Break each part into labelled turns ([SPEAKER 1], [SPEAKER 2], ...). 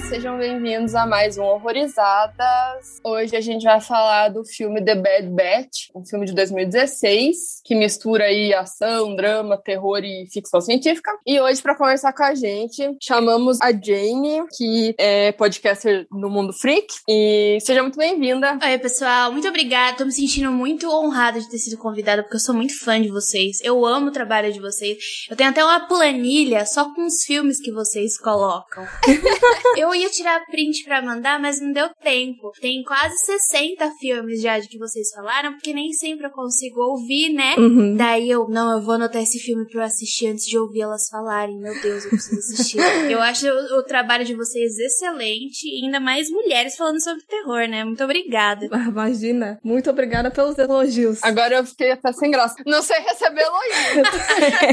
[SPEAKER 1] sejam bem-vindos a mais um Horrorizadas. Hoje a gente vai falar do filme The Bad Batch, um filme de 2016 que mistura aí ação, drama, terror e ficção científica. E hoje, para conversar com a gente, chamamos a Jane, que é podcaster no Mundo Freak. E seja muito bem-vinda.
[SPEAKER 2] Oi, pessoal, muito obrigada. Tô me sentindo muito honrada de ter sido convidada, porque eu sou muito fã de vocês. Eu amo o trabalho de vocês. Eu tenho até uma planilha só com os filmes que vocês colocam. eu ia tirar print pra mandar, mas não deu tempo. Tem quase 60 filmes já de que vocês falaram, porque nem sempre eu consigo ouvir, né?
[SPEAKER 1] Uhum.
[SPEAKER 2] Daí eu, não, eu vou anotar esse filme pra eu assistir antes de ouvir elas falarem. Meu Deus, eu preciso assistir. eu acho o, o trabalho de vocês excelente, e ainda mais mulheres falando sobre terror, né? Muito obrigada.
[SPEAKER 3] Imagina. Muito obrigada pelos elogios.
[SPEAKER 1] Agora eu fiquei até sem graça. Não sei receber elogio.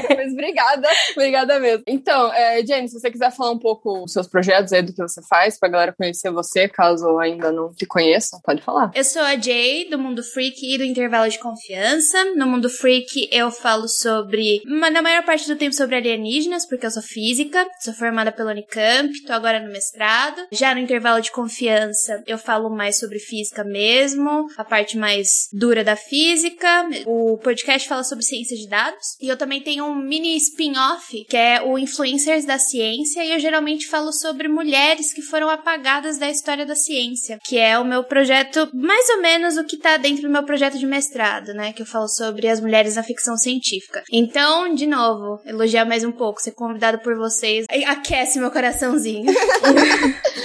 [SPEAKER 1] Mas obrigada, obrigada mesmo. Então, é, Jane, se você quiser falar um pouco dos seus projetos aí, do que você faz, pra galera conhecer você, caso ainda não te conheça, pode falar.
[SPEAKER 2] Eu sou a Jay, do Mundo Freak e do Intervalo de Confiança. No Mundo Freak eu falo sobre, na maior parte do tempo sobre alienígenas, porque eu sou física, sou formada pela Unicamp, tô agora no mestrado. Já no Intervalo de Confiança eu falo mais sobre física mesmo, a parte mais dura da física. O podcast fala sobre ciência de dados. E eu também tenho um mini spin-off, que é o Influencers da Ciência, e eu geralmente falo sobre mulheres que foram apagadas da história da ciência, que é o meu projeto, mais ou menos o que tá dentro do meu projeto de mestrado, né? Que eu falo sobre as mulheres na ficção científica. Então, de novo, elogiar mais um pouco, ser convidado por vocês, aquece meu coraçãozinho.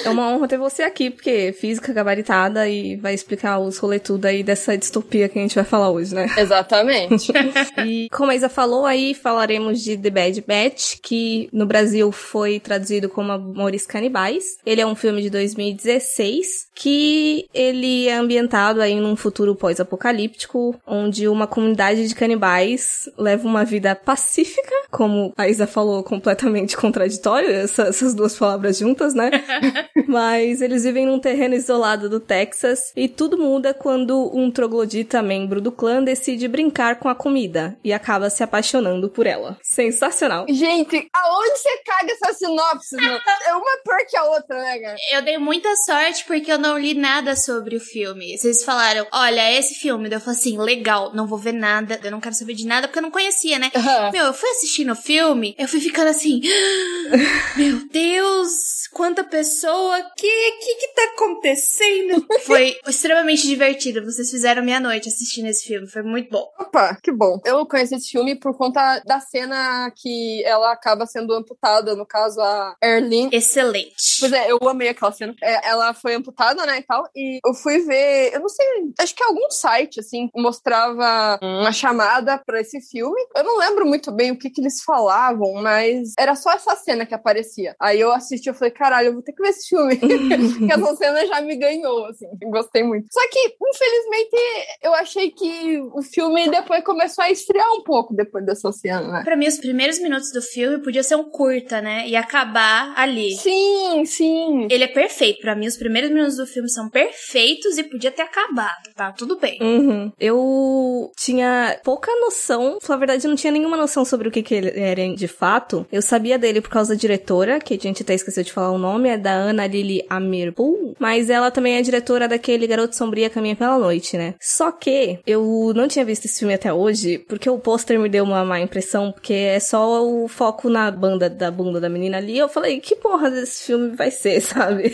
[SPEAKER 3] É uma honra ter você aqui, porque física gabaritada e vai explicar os rolê tudo aí dessa distopia que a gente vai falar hoje, né?
[SPEAKER 1] Exatamente.
[SPEAKER 3] E como a Isa falou aí, falaremos de The Bad Batch, que no Brasil foi traduzido como Amores Canibais. Ele é um filme de 2016, que ele é ambientado aí num futuro pós-apocalíptico, onde uma comunidade de canibais leva uma vida pacífica, como a Isa falou, completamente contraditório, essa- essas duas palavras juntas, né? Mas eles vivem num terreno isolado do Texas e tudo muda quando um troglodita membro do clã decide brincar com a comida e acaba se apaixonando por ela. Sensacional.
[SPEAKER 1] Gente, aonde você caga essa sinopse? mano? É uma pior que a outra, né, cara?
[SPEAKER 2] Eu dei muita sorte porque eu não li nada sobre o filme. Vocês falaram, olha, é esse filme. Daí eu falei assim, legal, não vou ver nada, eu não quero saber de nada porque eu não conhecia, né?
[SPEAKER 1] Aham.
[SPEAKER 2] Meu, eu fui assistindo o filme, eu fui ficando assim, meu Deus, quanta pessoa, que que que tá acontecendo? Foi extremamente divertido, vocês fizeram minha noite assistindo esse filme, foi muito bom.
[SPEAKER 1] Opa, que bom. Eu conheci esse filme por conta da cena que ela acaba sendo amputada, no caso, a Erlyn.
[SPEAKER 2] Excelente.
[SPEAKER 1] Pois é, eu amei aquela cena. É, ela foi amputada, né, e tal. E eu fui ver, eu não sei, acho que algum site, assim, mostrava uma chamada pra esse filme. Eu não lembro muito bem o que que eles falavam, mas era só essa cena que aparecia. Aí eu assisti, eu falei, caralho, eu vou ter que ver esse filme. Porque essa cena já me ganhou, assim. Gostei muito. Só que, infelizmente, eu achei que o filme depois começou a esfriar um pouco depois dessa cena, né?
[SPEAKER 2] Pra mim, os primeiros minutos do filme podia ser um curta, né? E acabar ali.
[SPEAKER 1] Sim, sim.
[SPEAKER 2] Ele é perfeito. Pra mim, os primeiros minutos do filme são perfeitos e podia ter acabado. Tá tudo bem.
[SPEAKER 3] Uhum. Eu tinha pouca noção, na verdade, eu não tinha nenhuma noção sobre o que, que ele era de fato. Eu sabia dele por causa da diretora, que a gente até esqueceu de falar o nome, é da Ana Lily Amirpool, mas ela também é diretora daquele Garoto Sombria Caminha pela Noite, né? Só que eu não tinha visto esse filme até hoje, porque o pôster me deu uma má impressão, porque é só o foco na banda da bunda da menina ali. Eu falei, que porra desse filme vai ser, sabe?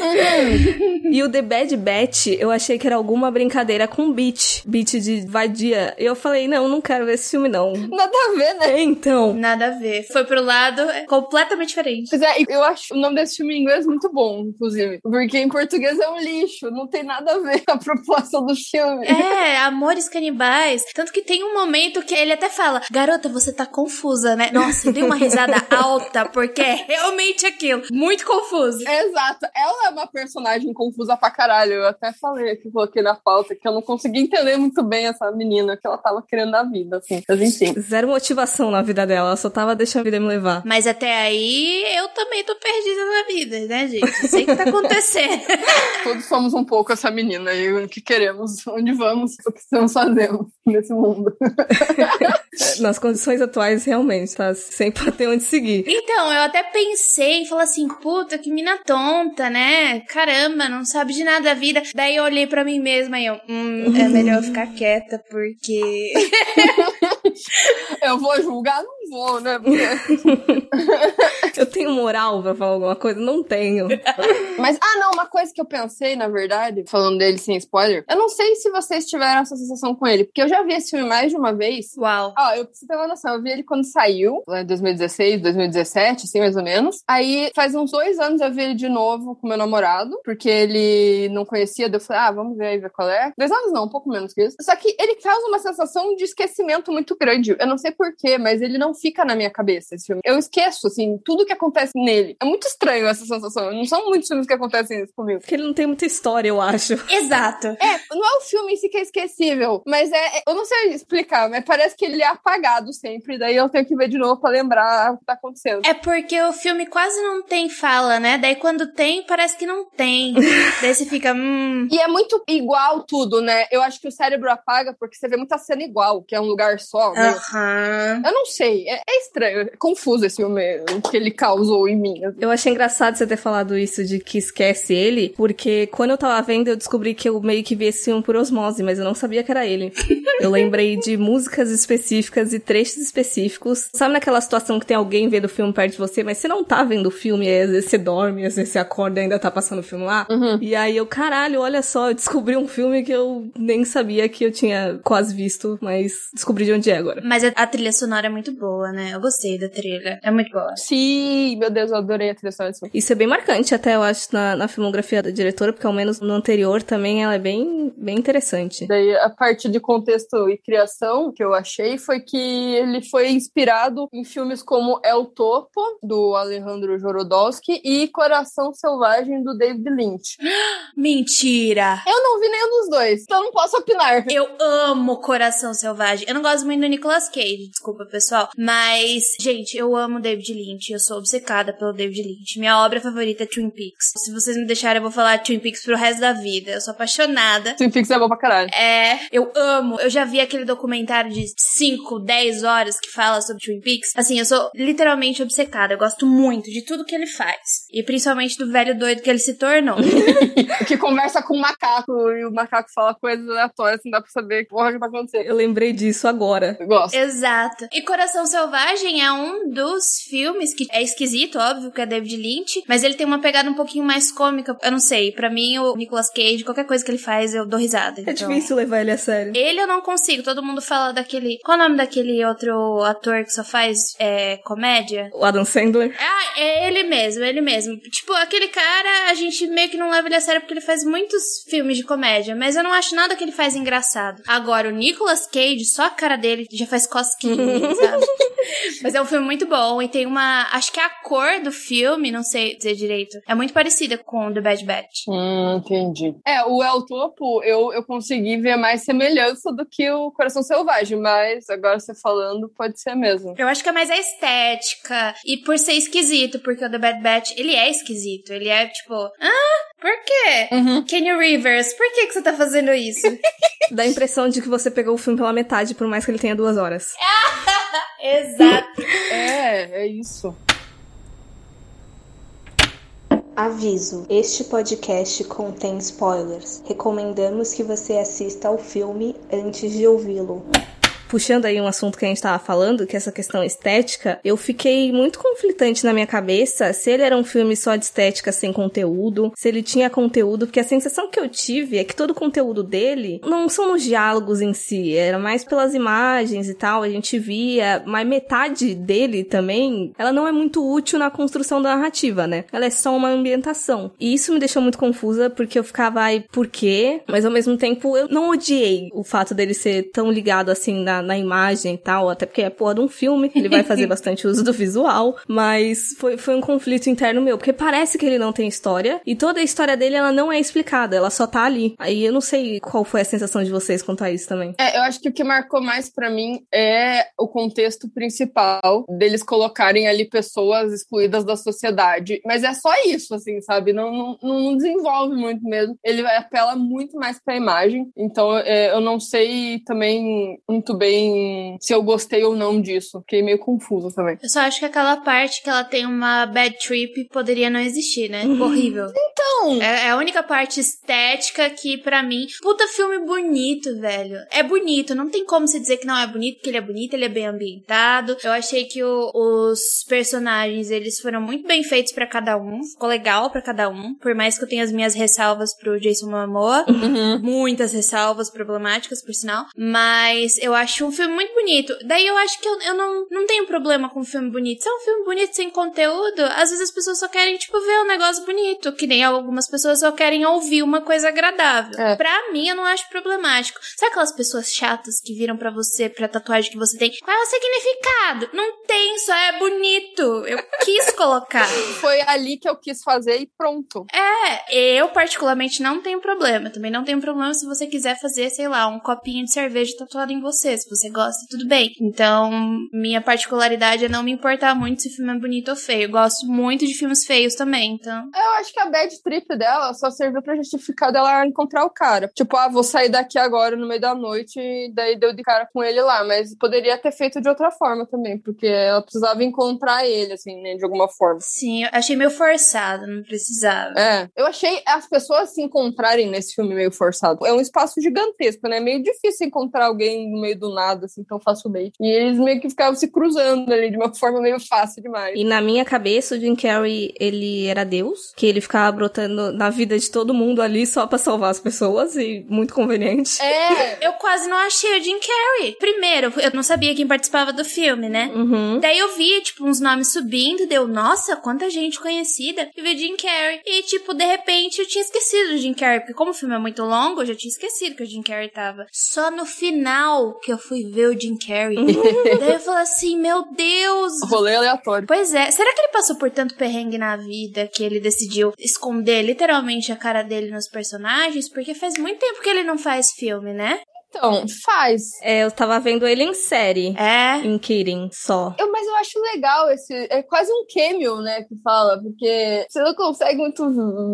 [SPEAKER 3] E o The Bad Batch, eu achei que era alguma brincadeira com beat. Beat de vadia. E eu falei, não, não quero ver esse filme, não.
[SPEAKER 1] Nada a ver, né?
[SPEAKER 3] Então.
[SPEAKER 2] Nada a ver. Foi pro lado é, completamente diferente.
[SPEAKER 1] Pois é, eu acho o nome desse filme em inglês muito bom. inclusive. Porque em português é um lixo, não tem nada a ver com a proposta do filme.
[SPEAKER 2] É, Amores Canibais. Tanto que tem um momento que ele até fala: Garota, você tá confusa, né? Nossa, deu uma risada alta, porque é realmente aquilo. Muito confuso.
[SPEAKER 1] Exato. Ela é uma personagem confusa pra caralho. Eu até falei aqui, coloquei na pauta que eu não consegui entender muito bem essa menina que ela tava querendo na vida, assim. Mas enfim.
[SPEAKER 3] Zero motivação na vida dela, ela só tava deixando a vida me levar.
[SPEAKER 2] Mas até aí eu também tô perdida na vida, né, gente? Sei o que tá acontecendo.
[SPEAKER 1] Todos somos um pouco essa menina e o que queremos, onde vamos, o que estamos fazendo nesse mundo.
[SPEAKER 3] Nas condições atuais, realmente, tá? Sempre tem onde seguir.
[SPEAKER 2] Então, eu até pensei em falar assim, puta, que mina tonta, né? Caramba, não sabe de nada da vida. Daí eu olhei pra mim mesma e eu, hum, é melhor eu ficar quieta, porque.
[SPEAKER 1] eu vou julgar? Não vou, né?
[SPEAKER 3] eu tenho moral pra falar alguma coisa? Não tenho.
[SPEAKER 1] Mas, ah, não, uma coisa que eu pensei, na verdade, falando dele sem spoiler, eu não sei se vocês tiveram essa sensação com ele, porque eu já vi esse filme mais de uma vez.
[SPEAKER 2] Uau.
[SPEAKER 1] Ó, eu preciso ter uma noção, eu vi ele quando saiu, lá em 2016, 2017, assim, mais ou menos. Aí, faz uns dois anos eu vi ele de novo com meu namorado, porque ele não conhecia, daí eu falei, ah, vamos ver aí, ver qual é. Dois anos não, um pouco menos que isso. Só que ele causa uma sensação de esquecimento muito grande. Eu não sei porquê, mas ele não fica na minha cabeça, esse filme. Eu esqueço, assim, tudo que acontece nele. É muito estranho essa sensação. Não são muitos filmes que acontecem isso comigo.
[SPEAKER 3] Porque ele não tem muita história, eu acho.
[SPEAKER 2] Exato.
[SPEAKER 1] É, não é o filme em si que é esquecível, mas é. Eu não sei explicar, mas parece que ele é apagado sempre. Daí eu tenho que ver de novo pra lembrar o que tá acontecendo.
[SPEAKER 2] É porque o filme quase não tem fala, né? Daí quando tem, parece que não tem. Daí você fica. Hum.
[SPEAKER 1] E é muito igual tudo, né? Eu acho que o cérebro apaga porque você vê muita cena igual, que é um lugar só. Né?
[SPEAKER 2] Aham.
[SPEAKER 1] Eu não sei, é, é estranho, é confuso esse filme o que ele causou em mim.
[SPEAKER 3] Eu achei engraçado você ter falado isso de que esquece ele, porque quando eu tava vendo eu descobri que eu meio que vi esse filme por osmose, mas eu não sabia que era ele. eu lembrei de músicas específicas e trechos específicos. Sabe naquela situação que tem alguém vendo o filme perto de você, mas você não tá vendo o filme, e às vezes você dorme, às vezes você acorda e ainda tá passando o filme lá?
[SPEAKER 1] Uhum.
[SPEAKER 3] E aí eu, caralho, olha só, eu descobri um filme que eu nem sabia que eu tinha quase visto, mas descobri de onde é agora.
[SPEAKER 2] Mas a, trilha sonora é muito boa, né? Eu gostei da trilha. É muito boa.
[SPEAKER 1] Sim, meu Deus, eu adorei a trilha sonora desse filme.
[SPEAKER 3] Isso é bem marcante, até eu acho, na, na filmografia da diretora, porque ao menos no anterior também ela é bem, bem interessante.
[SPEAKER 1] Daí, a parte de contexto e criação que eu achei foi que ele foi inspirado em filmes como El Topo, do Alejandro Jorodowski, e Coração Selvagem, do David Lynch.
[SPEAKER 2] Mentira!
[SPEAKER 1] Eu não vi nenhum dos dois, então não posso opinar.
[SPEAKER 2] Eu amo Coração Selvagem. Eu não gosto muito do Nicolas Cage, desculpa, pessoal. Mas, gente, eu amo David Lynch. Eu sou obcecada pelo David Lynch. Minha obra favorita é Twin Peaks. Se vocês me deixarem, eu vou falar Twin Peaks pro resto da vida. Eu sou apaixonada.
[SPEAKER 1] Twin Peaks é bom pra caralho.
[SPEAKER 2] É, eu amo. Eu já vi aquele documentário de 5, 10 horas que fala sobre Twin Peaks. Assim, eu sou literalmente obcecada. Eu gosto muito de tudo que ele faz. E principalmente do velho doido que ele se tornou.
[SPEAKER 1] que conversa com o macaco e o macaco fala coisas aleatórias, não dá pra saber que porra que vai acontecer.
[SPEAKER 3] Eu lembrei disso agora.
[SPEAKER 1] Eu gosto.
[SPEAKER 2] Exato. E Coração Selvagem é um dos filmes que é esquisito, óbvio, que é David Lynch, mas ele tem uma pegada um pouquinho mais cômica. Eu não sei, pra mim o Nicolas Cage, qualquer coisa que ele faz, eu dou risada.
[SPEAKER 3] É
[SPEAKER 2] então-
[SPEAKER 3] difícil levar ele a sério.
[SPEAKER 2] Ele eu não consigo. Todo mundo fala daquele. Qual é o nome daquele outro ator que só faz é, comédia?
[SPEAKER 3] O Adam Sandler.
[SPEAKER 2] Ah, é ele mesmo, ele mesmo. Tipo, aquele cara, a gente meio que não leva ele a sério porque ele faz muitos filmes de comédia, mas eu não acho nada que ele faz engraçado. Agora, o Nicolas Cage, só a cara dele já faz cosquinha, sabe? Mas é um filme muito bom e tem uma. Acho que a cor do filme, não sei dizer direito, é muito parecida com The Bad Batch.
[SPEAKER 1] Hum, entendi. É, o El Topo, eu, eu consegui ver mais semelhança do que o Coração Selvagem, mas agora você falando, pode ser mesmo.
[SPEAKER 2] Eu acho que é mais a estética e por ser esquisito, porque o The Bad Batch, ele é esquisito. Ele é tipo, ah, por quê?
[SPEAKER 1] Uhum.
[SPEAKER 2] Kenny Rivers, por que, que você tá fazendo isso?
[SPEAKER 3] Dá a impressão de que você pegou o filme pela metade, por mais que ele tenha duas horas.
[SPEAKER 2] Exato.
[SPEAKER 1] É, é isso.
[SPEAKER 4] Aviso: este podcast contém spoilers. Recomendamos que você assista ao filme antes de ouvi-lo.
[SPEAKER 3] Puxando aí um assunto que a gente tava falando, que é essa questão estética, eu fiquei muito conflitante na minha cabeça se ele era um filme só de estética sem conteúdo, se ele tinha conteúdo, porque a sensação que eu tive é que todo o conteúdo dele não são os diálogos em si, era mais pelas imagens e tal, a gente via, mas metade dele também, ela não é muito útil na construção da narrativa, né? Ela é só uma ambientação. E isso me deixou muito confusa, porque eu ficava, ai, por quê? Mas ao mesmo tempo eu não odiei o fato dele ser tão ligado assim na, na imagem e tal, até porque é porra de um filme, ele vai fazer bastante uso do visual, mas foi, foi um conflito interno meu, porque parece que ele não tem história, e toda a história dele ela não é explicada, ela só tá ali. Aí eu não sei qual foi a sensação de vocês quanto a isso também.
[SPEAKER 1] É, eu acho que o que marcou mais para mim é o contexto principal deles colocarem ali pessoas excluídas da sociedade. Mas é só isso, assim, sabe? Não, não, não desenvolve muito mesmo. Ele apela muito mais pra imagem. Então é, eu não sei também muito bem se eu gostei ou não disso. Fiquei meio confusa também.
[SPEAKER 2] Eu só acho que aquela parte que ela tem uma bad trip poderia não existir, né? Horrível.
[SPEAKER 1] Então.
[SPEAKER 2] É, é a única parte estética que, para mim, puta filme bonito, velho. É bonito, não tem como você dizer que não é bonito, porque ele é bonito, ele é bem ambientado. Eu achei que o, os personagens, eles foram muito bem feitos para cada um. Ficou legal para cada um. Por mais que eu tenha as minhas ressalvas pro Jason Momoa.
[SPEAKER 1] Uhum.
[SPEAKER 2] Muitas ressalvas problemáticas, por sinal. Mas eu acho um filme muito bonito. Daí eu acho que eu, eu não, não tenho problema com um filme bonito. Se é um filme bonito sem conteúdo, às vezes as pessoas só querem, tipo, ver um negócio bonito. Que nem algumas pessoas só querem ouvir uma coisa agradável.
[SPEAKER 1] É.
[SPEAKER 2] Pra mim, eu não acho problemático. Sabe aquelas pessoas chatas que viram pra você, pra tatuagem que você tem? Qual é o significado? Não tem, só é bonito. Eu quis colocar.
[SPEAKER 1] Foi ali que eu quis fazer e pronto.
[SPEAKER 2] É, eu particularmente não tenho problema. Também não tenho problema se você quiser fazer, sei lá, um copinho de cerveja tatuado em você. Se você gosta, tudo bem. Então, minha particularidade é não me importar muito se o filme é bonito ou feio. Eu gosto muito de filmes feios também, então.
[SPEAKER 1] Eu acho que a bad trip dela só serviu pra justificar dela encontrar o cara. Tipo, ah, vou sair daqui agora no meio da noite e daí deu de cara com ele lá. Mas poderia ter feito de outra forma também, porque ela precisava encontrar ele, assim, né, de alguma forma.
[SPEAKER 2] Sim, eu achei meio forçado, não precisava.
[SPEAKER 1] É, eu achei as pessoas se encontrarem nesse filme meio forçado. É um espaço gigantesco, né? É meio difícil encontrar alguém no meio do nada, assim, tão facilmente. E eles meio que ficavam se cruzando ali de uma forma meio fácil demais.
[SPEAKER 3] E na minha cabeça, o Jim Carrey, ele era Deus, que ele ficava brotando na vida de todo mundo ali só pra salvar as pessoas, e muito conveniente.
[SPEAKER 1] É,
[SPEAKER 2] Eu quase não achei o Jim Carrey. Primeiro, eu não sabia quem participava do filme, né?
[SPEAKER 3] Uhum.
[SPEAKER 2] Daí eu vi, tipo, uns nomes subindo, deu, nossa, quanta gente conhecida. E vi Jim Carrey. E, tipo, de repente eu tinha esquecido do Jim Carrey, porque como o filme é muito longo, eu já tinha esquecido que o Jim Carrey tava. Só no final que eu fui ver o Jim Carrey. Daí eu falei assim, meu Deus!
[SPEAKER 1] rolê aleatório.
[SPEAKER 2] Pois é, será que ele passou por tanto perrengue na vida que ele decidiu esconder literalmente a cara dele nos personagens? Porque faz muito tempo que ele não faz filme, né?
[SPEAKER 1] Então, faz.
[SPEAKER 3] É, eu tava vendo ele em série.
[SPEAKER 2] É.
[SPEAKER 3] Em Kirin, só.
[SPEAKER 1] Eu, mas eu acho legal esse. É quase um cameo, né? Que fala, porque você não consegue muito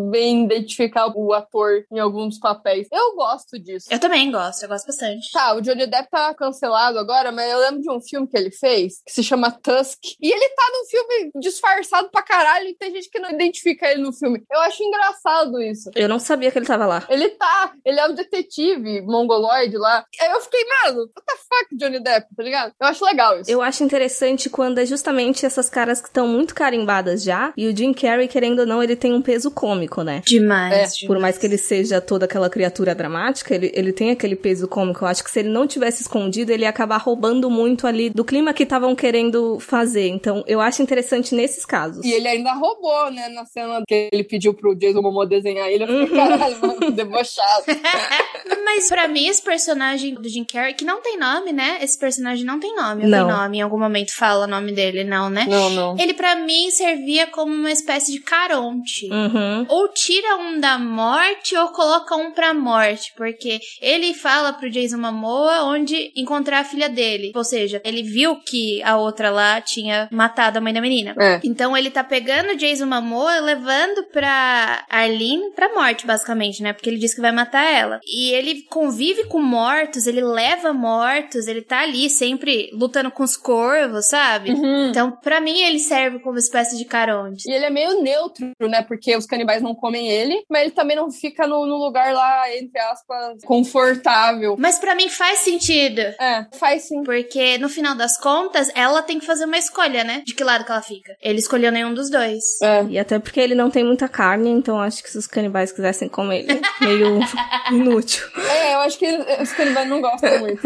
[SPEAKER 1] bem identificar o ator em alguns papéis. Eu gosto disso.
[SPEAKER 2] Eu também gosto, eu gosto bastante.
[SPEAKER 1] Tá, o Johnny Depp tá cancelado agora, mas eu lembro de um filme que ele fez que se chama Tusk. E ele tá num filme disfarçado pra caralho e tem gente que não identifica ele no filme. Eu acho engraçado isso.
[SPEAKER 3] Eu não sabia que ele tava lá.
[SPEAKER 1] Ele tá, ele é o detetive mongoloide lá. Aí eu fiquei, mano, what the fuck, Johnny Depp, tá ligado? Eu acho legal isso.
[SPEAKER 3] Eu acho interessante quando é justamente essas caras que estão muito carimbadas já, e o Jim Carrey, querendo ou não, ele tem um peso cômico, né?
[SPEAKER 2] Demais.
[SPEAKER 1] É,
[SPEAKER 2] demais.
[SPEAKER 3] Por mais que ele seja toda aquela criatura dramática, ele, ele tem aquele peso cômico. Eu acho que se ele não tivesse escondido, ele ia acabar roubando muito ali do clima que estavam querendo fazer. Então, eu acho interessante nesses casos.
[SPEAKER 1] E ele ainda roubou, né, na cena que ele pediu pro Jason Momoa desenhar ele. Eu fiquei, caralho, mano, debochado.
[SPEAKER 2] Mas pra mim, esse personagem do Jim Carrey, que não tem nome, né? Esse personagem não tem nome.
[SPEAKER 3] Não.
[SPEAKER 2] tem nome, em algum momento fala o nome dele, não, né?
[SPEAKER 1] Não, não.
[SPEAKER 2] Ele pra mim servia como uma espécie de caronte.
[SPEAKER 3] Uhum.
[SPEAKER 2] Ou tira um da morte ou coloca um pra morte, porque ele fala pro Jason Momoa onde encontrar a filha dele. Ou seja, ele viu que a outra lá tinha matado a mãe da menina.
[SPEAKER 1] É.
[SPEAKER 2] Então ele tá pegando o Jason Momoa levando pra Arlene pra morte, basicamente, né? Porque ele disse que vai matar ela. E ele convive com mortos, ele leva mortos, ele tá ali sempre lutando com os corvos, sabe?
[SPEAKER 1] Uhum.
[SPEAKER 2] Então, pra mim, ele serve como espécie de caronte.
[SPEAKER 1] E ele é meio neutro, né? Porque os canibais não comem ele, mas ele também não fica no, no lugar lá, entre aspas, confortável.
[SPEAKER 2] Mas pra mim faz sentido.
[SPEAKER 1] É, faz sim.
[SPEAKER 2] Porque no final das contas, ela tem que fazer uma escolha, né? De que lado que ela fica. Ele escolheu nenhum dos dois.
[SPEAKER 1] É.
[SPEAKER 3] E até porque ele não tem muita carne, então acho que se os canibais quisessem comer ele, meio inútil.
[SPEAKER 1] É, eu acho que os canibais não gostam muito.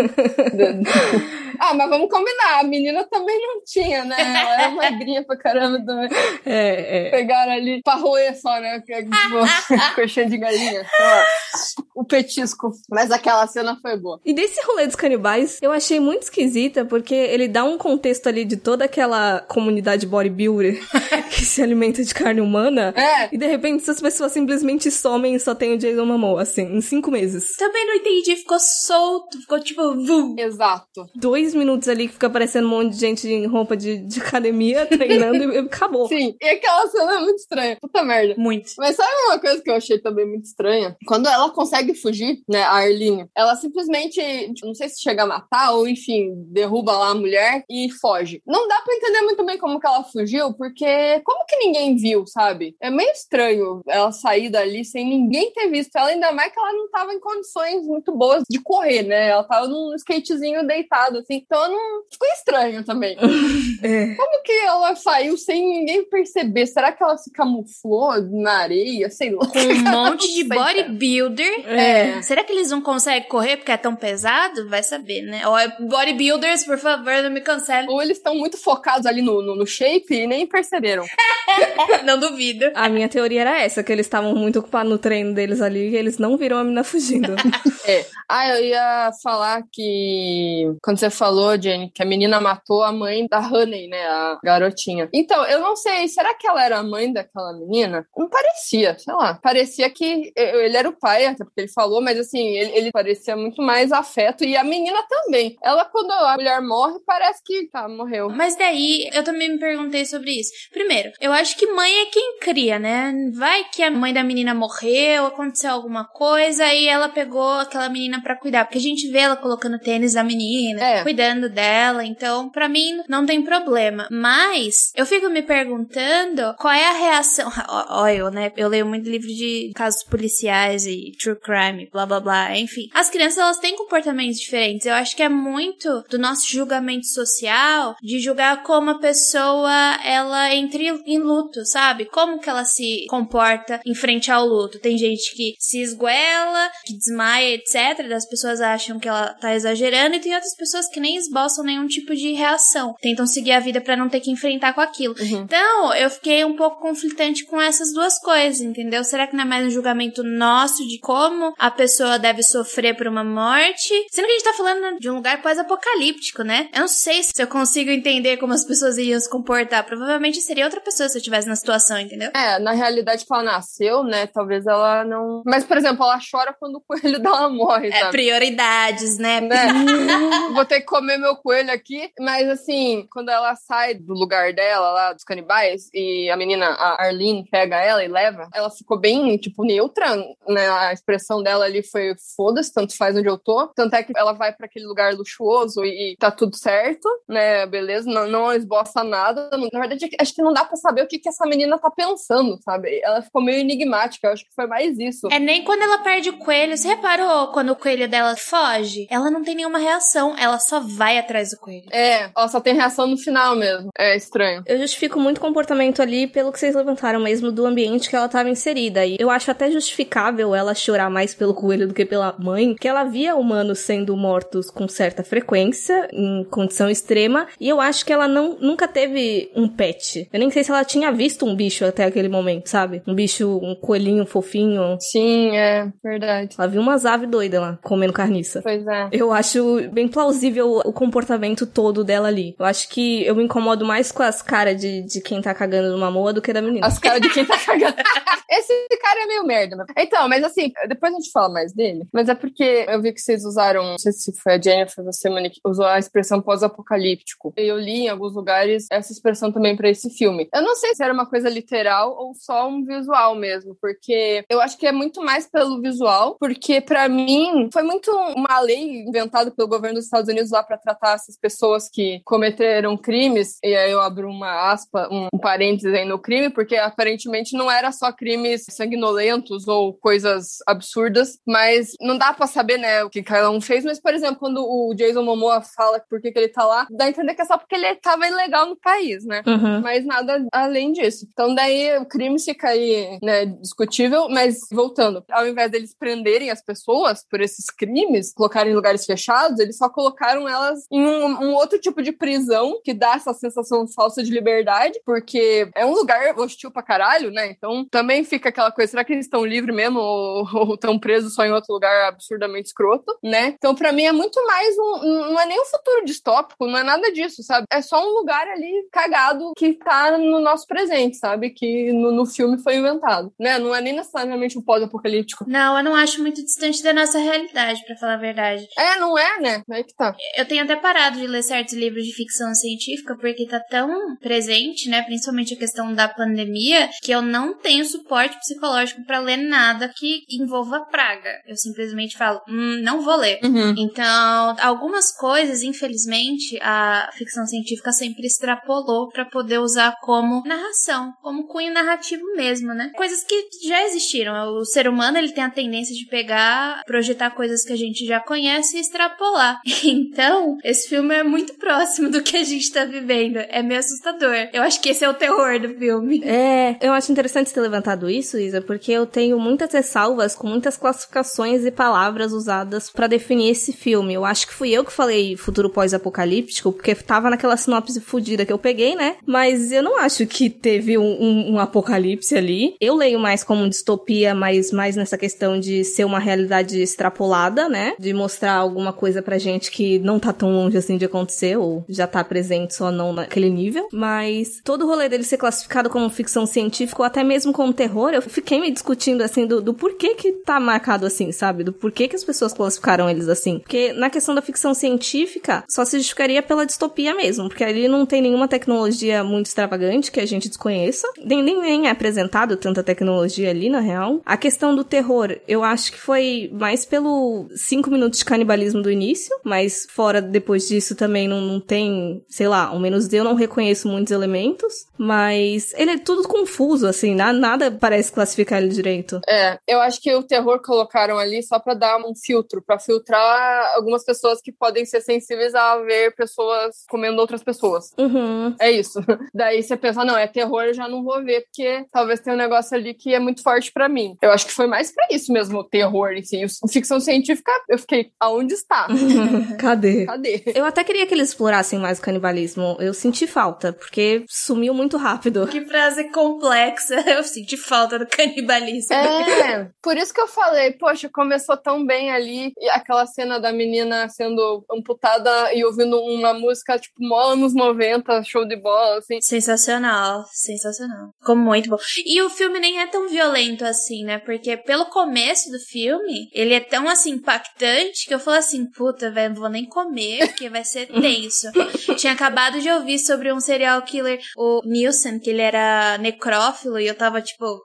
[SPEAKER 1] ah, mas vamos combinar. A menina também não tinha, né? Ela era magrinha pra caramba também.
[SPEAKER 3] É, é.
[SPEAKER 1] Pegaram ali pra roer só, né? Que é, tipo, Coxinha de galinha. O petisco. Mas aquela cena foi boa.
[SPEAKER 3] E desse rolê dos canibais, eu achei muito esquisita, porque ele dá um contexto ali de toda aquela comunidade bodybuilder que se alimenta de carne humana.
[SPEAKER 1] É.
[SPEAKER 3] E de repente essas pessoas simplesmente somem e só tem o Jason Momoa, assim, em cinco meses.
[SPEAKER 2] Também não entendi, ficou solto, ficou tipo. Vum.
[SPEAKER 1] Exato.
[SPEAKER 3] Dois minutos ali que fica aparecendo um monte de gente em roupa de, de academia treinando e acabou.
[SPEAKER 1] Sim. E aquela cena é muito estranha. Puta merda.
[SPEAKER 2] Muito.
[SPEAKER 1] Mas sabe uma coisa que eu achei também muito estranha? Quando ela consegue fugir, né, a Arlene, ela simplesmente, tipo, não sei se chega a matar ou, enfim, derruba lá a mulher e foge. Não dá pra entender muito bem como que ela fugiu, porque como que ninguém viu, sabe? É meio estranho ela sair dali sem ninguém ter visto ela, ainda mais que ela não tava em condições muito boas de correr, né? Ela tava num skatezinho deitado, assim. Então não... ficou estranho também.
[SPEAKER 3] É.
[SPEAKER 1] Como que ela saiu sem ninguém perceber? Será que ela se camuflou na areia? Sei lá.
[SPEAKER 2] Com um monte de bodybuilder.
[SPEAKER 3] É.
[SPEAKER 2] Será que eles não conseguem correr porque é tão pesado? Vai saber, né? Ou é bodybuilders, por favor, não me cancele.
[SPEAKER 1] Ou eles estão muito focados ali no, no, no shape e nem perceberam.
[SPEAKER 2] não duvido.
[SPEAKER 3] A minha teoria era essa, que eles estavam muito ocupados no treino deles ali e eles não viram a mina fugindo.
[SPEAKER 1] É. Ah, eu ia falar que quando você falou, Jenny, que a menina matou a mãe da Honey, né? A garotinha. Então, eu não sei, será que ela era a mãe daquela menina? Não parecia, sei lá. Parecia que ele era o pai, até porque ele falou, mas assim, ele, ele parecia muito mais afeto. E a menina também. Ela, quando a mulher morre, parece que tá, morreu.
[SPEAKER 2] Mas daí, eu também me perguntei sobre isso. Primeiro, eu acho que mãe é quem cria, né? Vai que a mãe da menina morreu, aconteceu alguma coisa, e ela pegou aquela menina pra cuidar. Porque a gente vê ela colocando tênis da menina,
[SPEAKER 1] É.
[SPEAKER 2] cuidando dela. Então, pra mim, não tem problema. Mas, eu fico me perguntando qual é a reação. Ó, eu, né? Eu leio muito livro de casos policiais e true crime, blá blá blá. Enfim, as crianças elas têm comportamentos diferentes. Eu acho que é muito do nosso julgamento social de julgar como a pessoa ela entra em luto, sabe? Como que ela se comporta em frente ao luto. Tem gente que se esguela, que desmaia, etc. As pessoas acham que ela tá exagerando e tem outras pessoas que nem esboçam nenhum tipo de reação. Tentam seguir a vida pra não ter que enfrentar com aquilo. Então, eu fiquei um pouco conflitante com essas duas coisas, entendeu? Será que não é mais um julgamento nosso de como a pessoa deve sofrer por uma morte? Sendo que a gente tá falando de um lugar pós-apocalíptico, né? Eu não sei se eu consigo entender como as pessoas iriam se comportar. Provavelmente seria outra pessoa se eu estivesse na situação, entendeu?
[SPEAKER 1] É, na realidade que ela nasceu, né? Talvez ela não. Mas, por exemplo, ela chora quando o coelho dela morre,
[SPEAKER 2] É,
[SPEAKER 1] sabe?
[SPEAKER 2] Prioridades, né?
[SPEAKER 1] né? Vou ter que comer meu coelho aqui. Mas assim, quando ela sai do lugar dela, lá dos canibais, e a menina, a Arlene, pega ela e leva, ela ficou bem, tipo, neutra, né? A expressão dela ali foi foda-se, tanto faz onde eu tô. Tanto é que ela vai pra aquele lugar luxuoso e, e tá tudo certo, né? Beleza, não, não esboça nada. Na verdade, acho que não dá pra saber o que, que essa menina tá pensando, sabe? Ela ficou meio enigmática, eu acho que foi mais isso.
[SPEAKER 2] É nem quando ela perde o coelho. Você reparou quando o coelho dela foge? Ela não tem nenhuma reação, ela só vai atrás do coelho.
[SPEAKER 1] É, ela só tem reação no final mesmo. É estranho.
[SPEAKER 3] Eu justifico muito o comportamento ali pelo que vocês levantaram mesmo do ambiente que ela estava inserida. E eu acho até justificável ela chorar mais pelo coelho do que pela mãe, que ela via humanos sendo mortos com certa frequência, em condição extrema, e eu acho que ela não, nunca teve um pet. Eu nem sei se ela tinha visto um bicho até aquele momento, sabe? Um bicho, um coelhinho fofinho.
[SPEAKER 1] Sim, é verdade.
[SPEAKER 3] Ela viu umas aves doidas lá, comendo carniça.
[SPEAKER 1] Pois é.
[SPEAKER 3] Eu acho bem plausível o comportamento todo dela ali. Eu acho que eu me incomodo mais com as caras de, de quem tá cagando numa moa do que da menina.
[SPEAKER 1] As caras de quem tá cagando. Esse cara é meio merda. Então, mas assim, depois a gente fala mais dele. Mas é porque eu vi que vocês usaram, não sei se foi a Jennifer, você, Monique, usou a expressão pós-apocalíptico. E eu li em alguns lugares essa expressão também pra esse filme. Eu não sei se era uma coisa literal ou só um visual mesmo, porque eu acho que é muito mais pelo visual, porque pra mim foi muito uma lei inventada pelo governo dos Estados Unidos lá para tratar essas pessoas que cometeram crimes, e aí eu abro uma aspa, um, um parênteses aí no crime, porque aparentemente não era só crimes sanguinolentos ou coisas absurdas, mas não dá para saber, né, o que cada um fez, mas, por exemplo, quando o Jason Momoa fala por que, que ele tá lá, dá a entender que é só porque ele tava ilegal no país, né?
[SPEAKER 3] Uhum.
[SPEAKER 1] Mas nada além disso. Então daí o crime fica aí, né, discutível, mas voltando, ao invés deles prenderem as pessoas por esses crimes, colocarem em lugares fechados, eles só colocaram elas em um, um outro tipo de prisão que dá essa sensação falsa de liberdade, porque é um lugar hostil pra caralho, né? Então também fica aquela coisa, será que eles estão livres mesmo ou estão presos só em outro lugar absurdamente escroto, né? Então para mim é muito mais um, não é nem um futuro distópico, não é nada disso, sabe? É só um lugar ali cagado que tá no nosso presente, sabe? Que no, no filme foi inventado, né? Não é nem necessariamente um pós-apocalíptico.
[SPEAKER 2] Não, eu não acho muito distante da nossa realidade, para falar a verdade.
[SPEAKER 1] É, não é, né? Aí que tá.
[SPEAKER 2] Eu tenho até parado de ler certos livros de ficção científica porque tá tão presente, né? Principalmente a questão da pandemia, que eu não tenho suporte psicológico para ler nada que envolva praga. Eu simplesmente falo, hum, não vou ler.
[SPEAKER 1] Uhum.
[SPEAKER 2] Então, algumas coisas, infelizmente, a ficção científica sempre extrapolou para poder usar como narração, como cunho narrativo mesmo, né? Coisas que já existiram. O ser humano, ele tem a tendência de pegar, projetar coisas que a gente já conhece e extrapolar. Então, esse filme é muito próximo do que a gente tá vivendo. É meio assustador. Eu acho que esse é o terror do filme.
[SPEAKER 3] É, eu acho interessante ter levantado isso, Isa, porque eu tenho muitas ressalvas com muitas classificações e palavras usadas para definir esse filme. Eu acho que fui eu que falei futuro pós-apocalíptico, porque tava naquela sinopse fodida que eu peguei, né? Mas eu não acho que teve um, um, um apocalipse ali. Eu leio mais como distopia, mas mais nessa questão de ser uma realidade extrapolada, né? De mostrar alguma coisa pra gente que não tá tão longe assim de acontecer, ou já tá presente, só não naquele nível. Mas todo o rolê dele ser classificado como ficção científica, ou até mesmo como terror, eu fiquei me discutindo assim do, do porquê que tá marcado assim, sabe? Do porquê que as pessoas classificaram eles assim. Porque na questão da ficção científica, só se justificaria pela distopia mesmo, porque ali não tem nenhuma tecnologia muito extravagante que a gente desconheça, nem, nem, nem é apresentado tanta tecnologia ali, na real. A questão do terror, eu acho que foi mais pelo cinco minutos de canibalismo do início, mas fora depois disso também não, não tem, sei lá, ao menos eu não reconheço muitos elementos, mas ele é tudo confuso, assim, nada, nada parece classificar ele direito.
[SPEAKER 1] É, eu acho que o terror colocaram ali só pra dar um filtro, pra filtrar algumas pessoas que podem ser sensíveis a ver pessoas comendo outras pessoas.
[SPEAKER 3] Uhum.
[SPEAKER 1] É isso. Daí você pensa, não, é terror, eu já não vou ver, porque talvez tenha um negócio ali que é muito forte pra mim. Eu acho que foi mais pra isso mesmo, o terror si. O ficção científica, eu fiquei, aonde está?
[SPEAKER 3] Cadê?
[SPEAKER 1] Cadê?
[SPEAKER 3] Eu até queria que eles explorassem mais o canibalismo. Eu senti falta, porque sumiu muito rápido.
[SPEAKER 2] Que frase complexa. Eu senti falta do canibalismo.
[SPEAKER 1] É, por isso que eu falei, poxa, começou tão bem ali, e aquela cena da menina sendo amputada e ouvindo uma música, tipo, mó anos 90, show de bola, assim.
[SPEAKER 2] Sensacional, sensacional. Ficou muito bom. E o filme nem é tão violento assim, né? Porque pelo começo do filme, ele é tão assim impactante que eu falo assim, puta, velho, não vou nem comer, porque vai ser tenso. Tinha acabado de ouvir sobre um serial killer, o Nielsen, que ele era necrófilo, e eu tava tipo,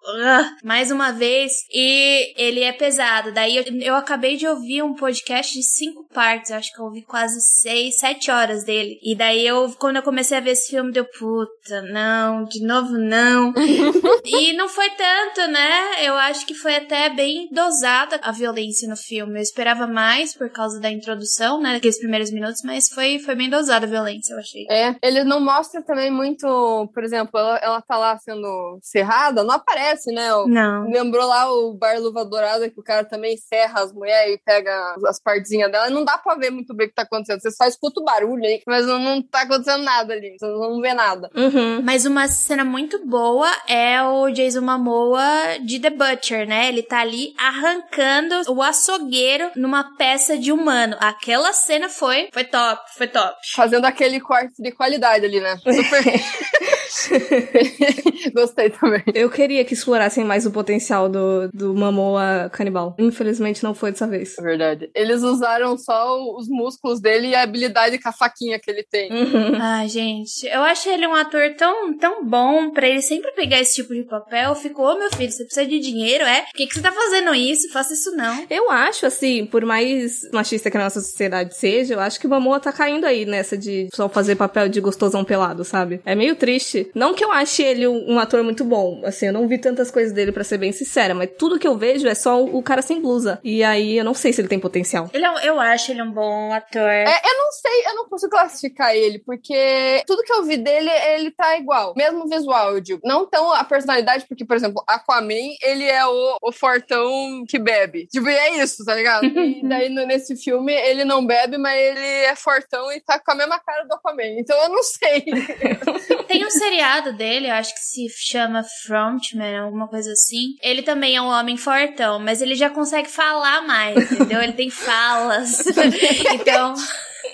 [SPEAKER 2] mais uma vez, e ele é pesado. Daí eu, eu acabei de ouvir um podcast de cinco partes, eu acho que eu ouvi quase seis, sete horas dele. E daí eu, quando eu comecei a ver esse filme, deu puta, não, de novo não. e não foi tanto, né? Eu acho que foi até bem dosada a violência no filme. Eu esperava mais por causa da introdução, né? Aqueles primeiros minutos, mas foi, foi bem dosada a violência, eu achei.
[SPEAKER 1] É, ele não mostra também muito, por exemplo, ela, ela tá lá sendo serrada, não aparece, né? O-
[SPEAKER 2] Não.
[SPEAKER 1] Lembrou lá o Bar Luva Dourada, que o cara também serra as mulheres e pega as partezinhas dela. Não dá pra ver muito bem o que tá acontecendo. Você só escuta o barulho aí, mas não, não tá acontecendo nada ali. Você não vê nada.
[SPEAKER 3] Uhum.
[SPEAKER 2] Mas uma cena muito boa é o Jason Momoa de The Butcher, né? Ele tá ali arrancando o açougueiro numa peça de humano. Aquela cena foi, foi top, foi top.
[SPEAKER 1] Fazendo aquele corte de qualidade ali, né? Super. Gostei também.
[SPEAKER 3] Eu queria que explorassem mais o potencial do, do Momoa canibal. Infelizmente não foi dessa vez.
[SPEAKER 1] É verdade. Eles usaram só os músculos dele e a habilidade com a faquinha que ele tem.
[SPEAKER 3] Uhum.
[SPEAKER 2] Ah, gente, eu acho ele um ator tão, tão bom pra ele sempre pegar esse tipo de papel. Ficou, ô meu filho, você precisa de dinheiro, é? Por que, que você tá fazendo isso? Faça isso não.
[SPEAKER 3] Eu acho, assim, por mais machista que a nossa sociedade seja, eu acho que o Momoa tá caindo aí nessa de só fazer papel de gostosão pelado, sabe? É meio triste. Não que eu ache ele um ator muito bom, assim, eu não vi tantas coisas dele pra ser bem sincera, mas tudo que eu vejo é só o cara sem blusa. E aí eu não sei se ele tem potencial.
[SPEAKER 2] Ele é, um- eu acho ele um bom ator.
[SPEAKER 1] É, eu não sei, eu não consigo classificar ele, porque tudo que eu vi dele, ele tá igual. Mesmo visual, eu digo. Não tão a personalidade, porque, por exemplo, Aquaman, ele é o, o fortão que bebe. Tipo, e é isso, tá ligado? E daí no- nesse filme, ele não bebe, mas ele é fortão e tá com a mesma cara do Aquaman. Então eu não sei.
[SPEAKER 2] Tem um seriado dele, eu acho que se chama Frontman, alguma coisa assim. Ele também é um homem fortão, mas ele já consegue falar mais, entendeu? Ele tem falas. então.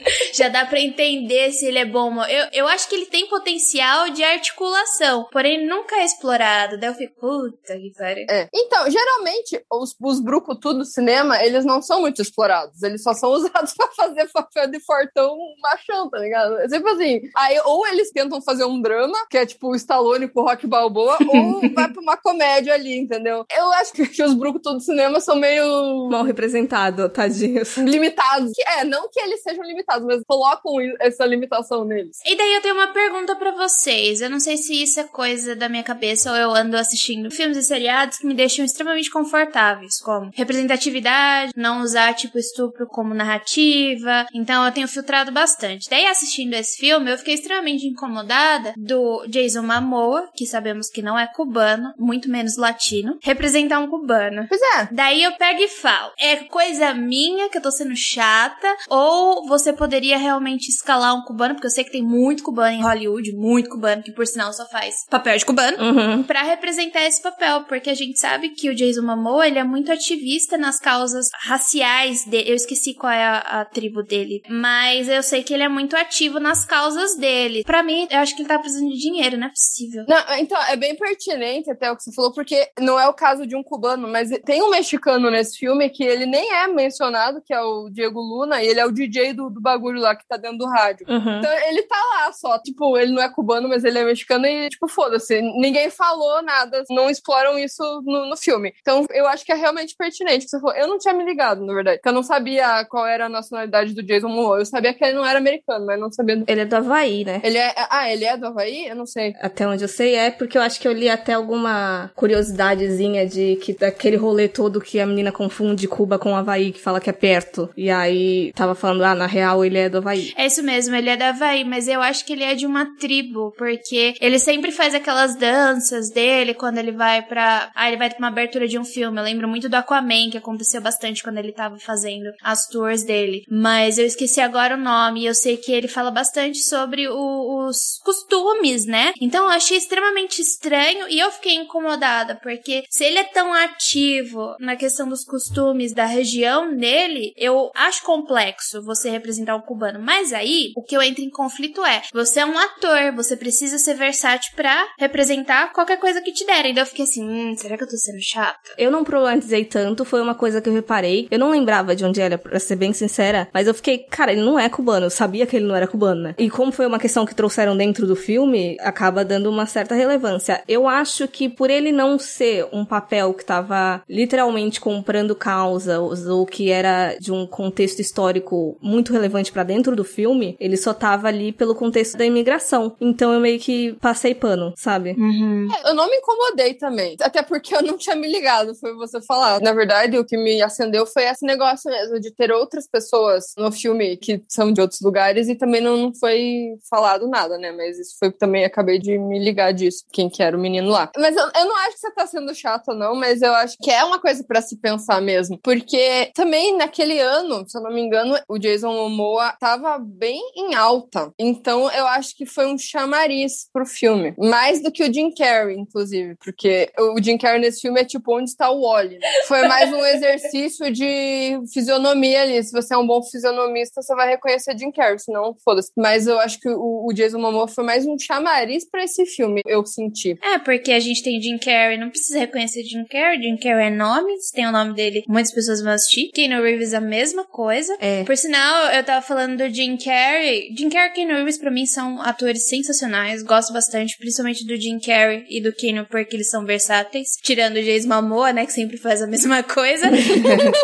[SPEAKER 2] Já dá pra entender se ele é bom. Eu, eu acho que ele tem potencial de articulação, porém nunca é explorado. Daí eu fico, puta que pariu.
[SPEAKER 1] É. Então, geralmente, os, os brucutu do cinema, eles não são muito explorados. Eles só são usados pra fazer papel de fortão machão, tá ligado? É sempre assim. Aí, ou eles tentam fazer um drama, que é tipo o Stallone com o Rock Balboa, ou vai pra uma comédia ali, entendeu? Eu acho que, que os brucutu do cinema são meio
[SPEAKER 3] Mal representado, tadinhos.
[SPEAKER 1] limitados. É, não que eles sejam limitados, mas colocam essa limitação neles.
[SPEAKER 2] E daí eu tenho uma pergunta pra vocês. Eu não sei se isso é coisa da minha cabeça ou eu ando assistindo filmes e seriados que me deixam extremamente confortáveis, como representatividade, não usar tipo estupro como narrativa. Então eu tenho filtrado bastante. Daí assistindo esse filme, eu fiquei extremamente incomodada do Jason Momoa, que sabemos que não é cubano, muito menos latino, representar um cubano.
[SPEAKER 1] Pois é.
[SPEAKER 2] Daí eu pego e falo: é coisa minha que eu tô sendo chata? Ou você poderia realmente escalar um cubano? Porque eu sei que tem muito cubano em Hollywood, muito cubano, que por sinal só faz papel de cubano.
[SPEAKER 3] Uhum.
[SPEAKER 2] Pra representar esse papel, porque a gente sabe que o Jason Momoa, ele é muito ativista nas causas raciais dele. Eu esqueci qual é a, a tribo dele, mas eu sei que ele é muito ativo nas causas dele. Pra mim, eu acho que ele tá precisando de dinheiro, não é possível.
[SPEAKER 1] Não, então, é bem pertinente até o que você falou, porque não é o caso de um cubano, mas tem um mexicano nesse filme que ele nem é mencionado, que é o Diego Luna, e ele é o DJ do, do bagulho lá que tá dentro do rádio.
[SPEAKER 3] Uhum.
[SPEAKER 1] Então ele tá lá só, tipo, ele não é cubano, mas ele é mexicano e, tipo, foda-se. Ninguém falou nada, não exploram isso no, no filme. Então eu acho que é realmente pertinente. Você falou. Eu não tinha me ligado, na verdade, porque eu não sabia qual era a nacionalidade do Jason Momoa. Eu sabia que ele não era americano, mas não sabia. do-
[SPEAKER 3] Ele é do Havaí, né?
[SPEAKER 1] Ele é. Ah, ele é do Havaí? Eu não sei.
[SPEAKER 3] Até onde eu sei é porque eu acho que eu li até alguma curiosidadezinha de que daquele rolê todo que a menina confunde Cuba com Havaí, que fala que é perto. E aí tava falando, ah, na real ele é do Havaí.
[SPEAKER 2] É isso mesmo, ele é da Havaí, mas eu acho que ele é de uma tribo, porque ele sempre faz aquelas danças dele quando ele vai pra. Ah, ele vai pra uma abertura de um filme. Eu lembro muito do Aquaman, que aconteceu bastante quando ele tava fazendo as tours dele. Mas eu esqueci agora o nome, e eu sei que ele fala bastante sobre o- os costumes, né? Então eu achei extremamente estranho e eu fiquei incomodada, porque se ele é tão ativo na questão dos costumes da região dele, eu acho complexo você representar cubano. Mas aí, o que eu entro em conflito é: você é um ator, você precisa ser versátil pra representar qualquer coisa que te derem. Então eu fiquei assim, hum, será que eu tô sendo chata?
[SPEAKER 3] Eu não problematizei tanto, foi uma coisa que eu reparei. Eu não lembrava de onde era, pra ser bem sincera, mas eu fiquei, cara, ele não é cubano, eu sabia que ele não era cubano, né? E como foi uma questão que trouxeram dentro do filme, acaba dando uma certa relevância. Eu acho que por ele não ser um papel que tava literalmente comprando causas ou que era de um contexto histórico muito relevante pra dentro do filme, ele só tava ali pelo contexto da imigração. Então eu meio que passei pano, sabe?
[SPEAKER 2] Uhum.
[SPEAKER 1] É, Eu não me incomodei também. Até porque eu não tinha me ligado, foi você falar. Na verdade, o que me acendeu foi esse negócio mesmo, de ter outras pessoas no filme que são de outros lugares e também não, não foi falado nada, né? Mas isso foi também, acabei de me ligar disso, quem que era o menino lá. Mas eu, eu não acho que você tá sendo chato, não, mas eu acho que é uma coisa pra se pensar mesmo. Porque também naquele ano, se eu não me engano, o Jason Momoa tava bem em alta. Então eu acho que foi um chamariz pro filme. Mais do que o Jim Carrey, inclusive. Porque o Jim Carrey nesse filme é tipo onde está o Wally, né? Foi mais um exercício de fisionomia ali. Se você é um bom fisionomista, você vai reconhecer Jim Carrey, senão foda-se. Mas eu acho que o, o Jason Momoa foi mais um chamariz pra esse filme, eu senti.
[SPEAKER 2] É, porque a gente tem Jim Carrey, não precisa reconhecer Jim Carrey. Jim Carrey é nome, se tem o nome dele, muitas pessoas vão assistir. Keanu Reeves a mesma coisa.
[SPEAKER 3] É.
[SPEAKER 2] Por sinal, eu tava falando do Jim Carrey. Jim Carrey e Keanu Reeves pra mim são atores sensacionais. Gosto bastante, principalmente do Jim Carrey e do Keanu, porque eles são versáteis. Tirando o Jason Momoa, né, que sempre faz a mesma coisa.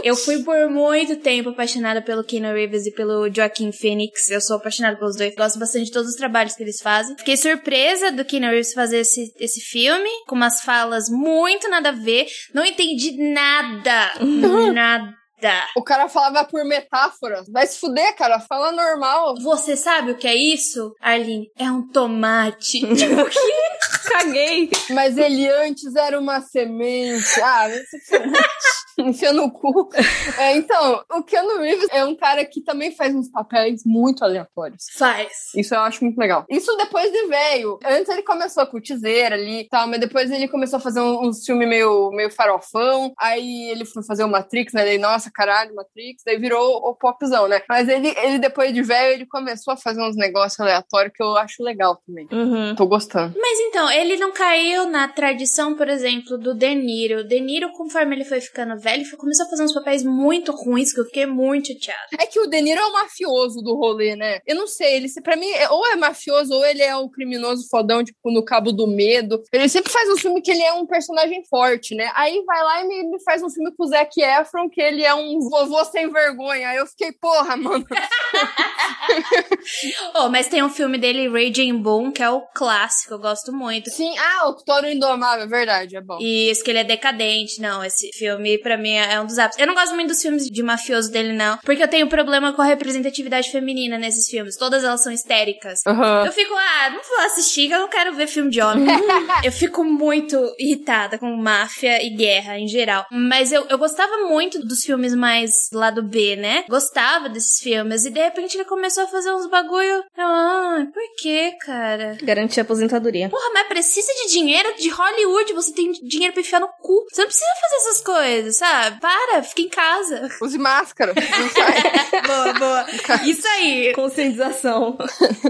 [SPEAKER 2] eu fui por muito tempo apaixonada pelo Keanu Reeves e pelo Joaquin Phoenix. Eu sou apaixonada pelos dois. Gosto bastante de todos os trabalhos que eles fazem. Fiquei surpresa do Keanu Reeves fazer esse, esse filme, com umas falas muito nada a ver. Não entendi nada. nada.
[SPEAKER 1] O cara falava por metáfora. Vai se fuder, cara. Fala normal.
[SPEAKER 2] Você sabe o que é isso, Arlene? É um tomate. tipo, que?
[SPEAKER 3] Caguei.
[SPEAKER 1] Mas ele antes era uma semente. Ah, você enfia no cu. É, então, o Keanu Reeves é um cara que também faz uns papéis muito aleatórios.
[SPEAKER 2] Faz.
[SPEAKER 1] Isso eu acho muito legal. Isso depois de velho. Antes ele começou com o Tizeira ali e tal, mas depois ele começou a fazer uns um filmes meio, meio farofão. Aí ele foi fazer o Matrix, né? Daí, nossa, caralho, Matrix. Daí virou o popzão, né? Mas ele, ele depois de velho, ele começou a fazer uns negócios aleatórios que eu acho legal também.
[SPEAKER 3] Uhum.
[SPEAKER 1] Tô gostando.
[SPEAKER 2] Mas então, ele não caiu na tradição, por exemplo, do De Niro. O De Niro, conforme ele foi ficando velho, começou a fazer uns papéis muito ruins que eu fiquei muito chateada.
[SPEAKER 1] É que o De Niro é o mafioso do rolê, né? Eu não sei, ele pra mim é- ou é mafioso ou ele é o criminoso fodão, tipo, no Cabo do Medo. Ele sempre faz um filme que ele é um personagem forte, né? Aí vai lá e me, me faz um filme com o Zac Efron, que ele é um vovô sem vergonha. Aí eu fiquei, porra, mano.
[SPEAKER 2] Oh, mas tem um filme dele, Raging Bull, que é o clássico, eu gosto muito.
[SPEAKER 1] Sim, ah, o Toro Indomável, é verdade, é bom.
[SPEAKER 2] E isso que ele é decadente, não. Esse filme, pra mim, é um dos ápices. Eu não gosto muito dos filmes de mafioso dele, não. Porque eu tenho problema com a representatividade feminina nesses filmes. Todas elas são histéricas.
[SPEAKER 1] Aham.
[SPEAKER 2] Eu fico, ah, não vou assistir, que eu não quero ver filme de homem. eu fico muito irritada com máfia e guerra em geral. Mas eu, eu gostava muito dos filmes mais lado B, né? Gostava desses filmes. E de repente ele começou a fazer uns bagulho. Ah, por que, cara?
[SPEAKER 3] Garantir a aposentadoria.
[SPEAKER 2] Porra, mas precisa de dinheiro de Hollywood. Você tem dinheiro pra enfiar no cu. Você não precisa fazer essas coisas, sabe? Para, fica em casa.
[SPEAKER 1] Use máscara. Não sai.
[SPEAKER 2] boa, boa. Isso aí.
[SPEAKER 3] Conscientização.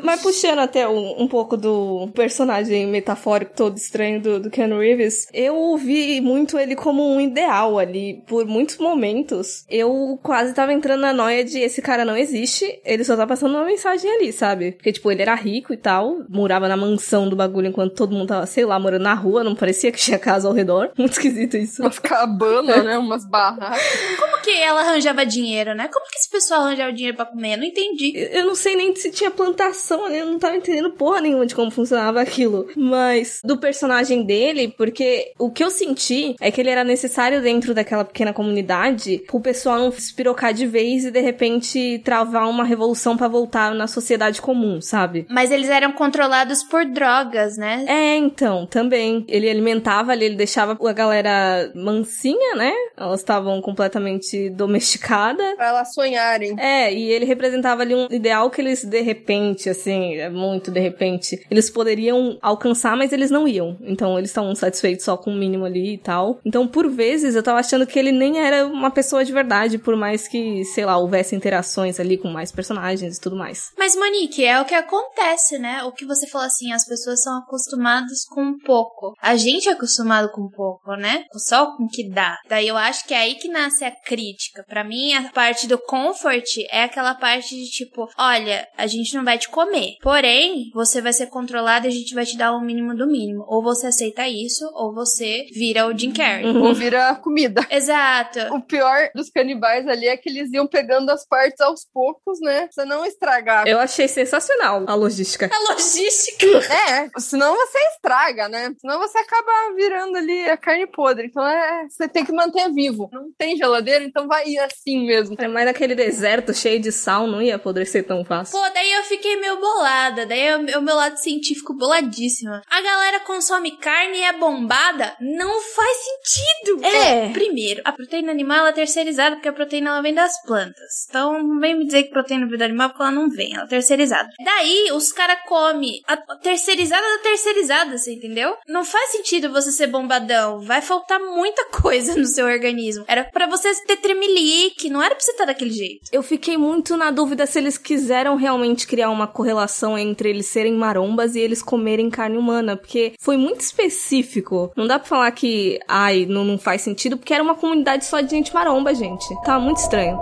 [SPEAKER 3] Mas puxando até um, um pouco do personagem metafórico todo estranho do, do Keanu Reeves, eu vi muito ele como um ideal ali. Por muitos momentos, eu quase tava entrando na noia de esse cara não existe, ele só tá passando uma mensagem ali, sabe? Porque, tipo, ele era rico e tal, morava na mansão do bagulho enquanto todo mundo tava, sei lá, morando na rua, não parecia que tinha casa ao redor. Muito esquisito isso.
[SPEAKER 1] Umas cabanas, né? Umas barracas.
[SPEAKER 2] Como que ela arranjava dinheiro, né? Como que esse pessoal arranjava dinheiro pra comer? Eu não entendi.
[SPEAKER 3] Eu eu não sei nem se tinha plantação ali, eu não tava entendendo porra nenhuma de como funcionava aquilo. Mas do personagem dele, porque o que eu senti é que ele era necessário dentro daquela pequena comunidade pro pessoal não se pirocar de vez e de repente travar uma revolução pra voltar na sociedade comum, sabe?
[SPEAKER 2] Mas eles eram controlados por drogas, né?
[SPEAKER 3] É, então, também. Ele alimentava ali, ele deixava a galera mansinha, né? Elas estavam completamente domesticadas.
[SPEAKER 1] Pra elas sonharem.
[SPEAKER 3] É, e ele representava ali um ideal que eles, de repente, assim, é muito de repente, eles poderiam alcançar, mas eles não iam. Então, eles estavam satisfeitos só com o mínimo ali e tal. Então, por vezes, eu tava achando que ele nem era uma pessoa de verdade, por mais que, sei lá, houvesse interações ali com mais personagens e tudo mais.
[SPEAKER 2] Mas, Monique, é o que acontece, né? O que você falou assim, as pessoas são acostumadas com pouco. A gente é acostumado com pouco, né? Só com o que dá. Daí eu acho que é aí que nasce a crítica. Pra mim, a parte do comfort é aquela parte de tipo, olha, a gente não vai te comer. Porém, você vai ser controlado e a gente vai te dar o mínimo do mínimo. Ou você aceita isso, ou você vira o Jim Carrey.
[SPEAKER 1] Ou vira comida.
[SPEAKER 2] Exato.
[SPEAKER 1] O pior dos canibais ali é que eles iam pegando as partes aos poucos, né? Pra não estragar.
[SPEAKER 3] Eu achei sensacional a logística.
[SPEAKER 2] A logística.
[SPEAKER 1] É, senão você estraga, né? Senão você acaba virando ali a carne podre. Então é, você tem que manter vivo. Não tem geladeira, então vai ir assim mesmo.
[SPEAKER 3] Mas naquele deserto cheio de sal não ia apodrecer tão fácil.
[SPEAKER 2] Pô, daí eu fiquei meio bolada. Daí o meu lado científico boladíssima. A galera consome carne e é bombada? Não faz sentido.
[SPEAKER 3] É.
[SPEAKER 2] Primeiro, a proteína animal ela é terceirizada porque a proteína ela vem das plantas. Então não vem me dizer que proteína vem do animal porque ela não vem, ela é terceirizada. Daí os caras comem a terceirizada da terceirizada, você entendeu? Não faz sentido você ser bombadão. Vai faltar muita coisa no seu organismo. Era para você ter tremelique, não era pra você estar daquele jeito.
[SPEAKER 3] Eu fiquei muito na dúvida se eles quiseram realmente criar uma correlação entre eles serem marombas e eles comerem carne humana, porque foi muito específico. Não dá pra falar que, ai, não, não faz sentido, porque era uma comunidade só de gente maromba, gente. Tava muito estranho.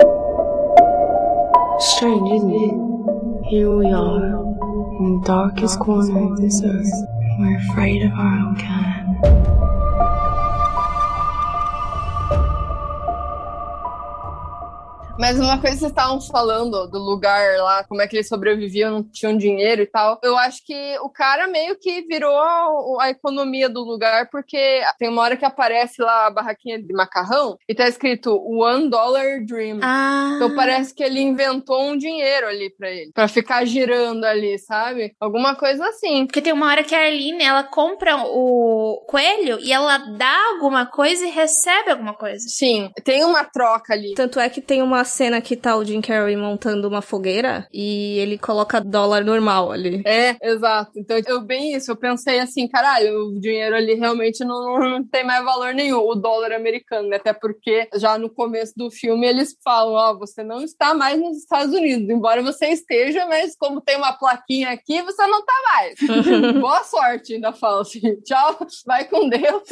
[SPEAKER 3] Strange, isn't it? Here we are, in the darkest corner of this earth. We're afraid of our own kind.
[SPEAKER 1] Mas uma coisa que vocês estavam falando do lugar lá, como é que eles sobreviviam, não tinham dinheiro e tal. Eu acho que o cara meio que virou a economia do lugar, porque tem uma hora que aparece lá a barraquinha de macarrão e tá escrito One Dollar Dream.
[SPEAKER 2] Ah.
[SPEAKER 1] Então parece que ele inventou um dinheiro ali pra ele, pra ficar girando ali, sabe? Alguma coisa assim.
[SPEAKER 2] Porque tem uma hora que a Arlene, ela compra o coelho e ela dá alguma coisa e recebe alguma coisa.
[SPEAKER 1] Sim, tem uma troca ali.
[SPEAKER 3] Tanto é que tem uma cena que tá o Jim Carrey montando uma fogueira e ele coloca dólar normal ali.
[SPEAKER 1] É, exato. Então, eu bem isso, eu pensei assim, caralho, o dinheiro ali realmente não, não tem mais valor nenhum, o dólar americano, né? Até porque já no começo do filme eles falam, ó, oh, você não está mais nos Estados Unidos, embora você esteja, mas como tem uma plaquinha aqui, você não tá mais. Boa sorte, ainda falo assim, tchau, vai com Deus.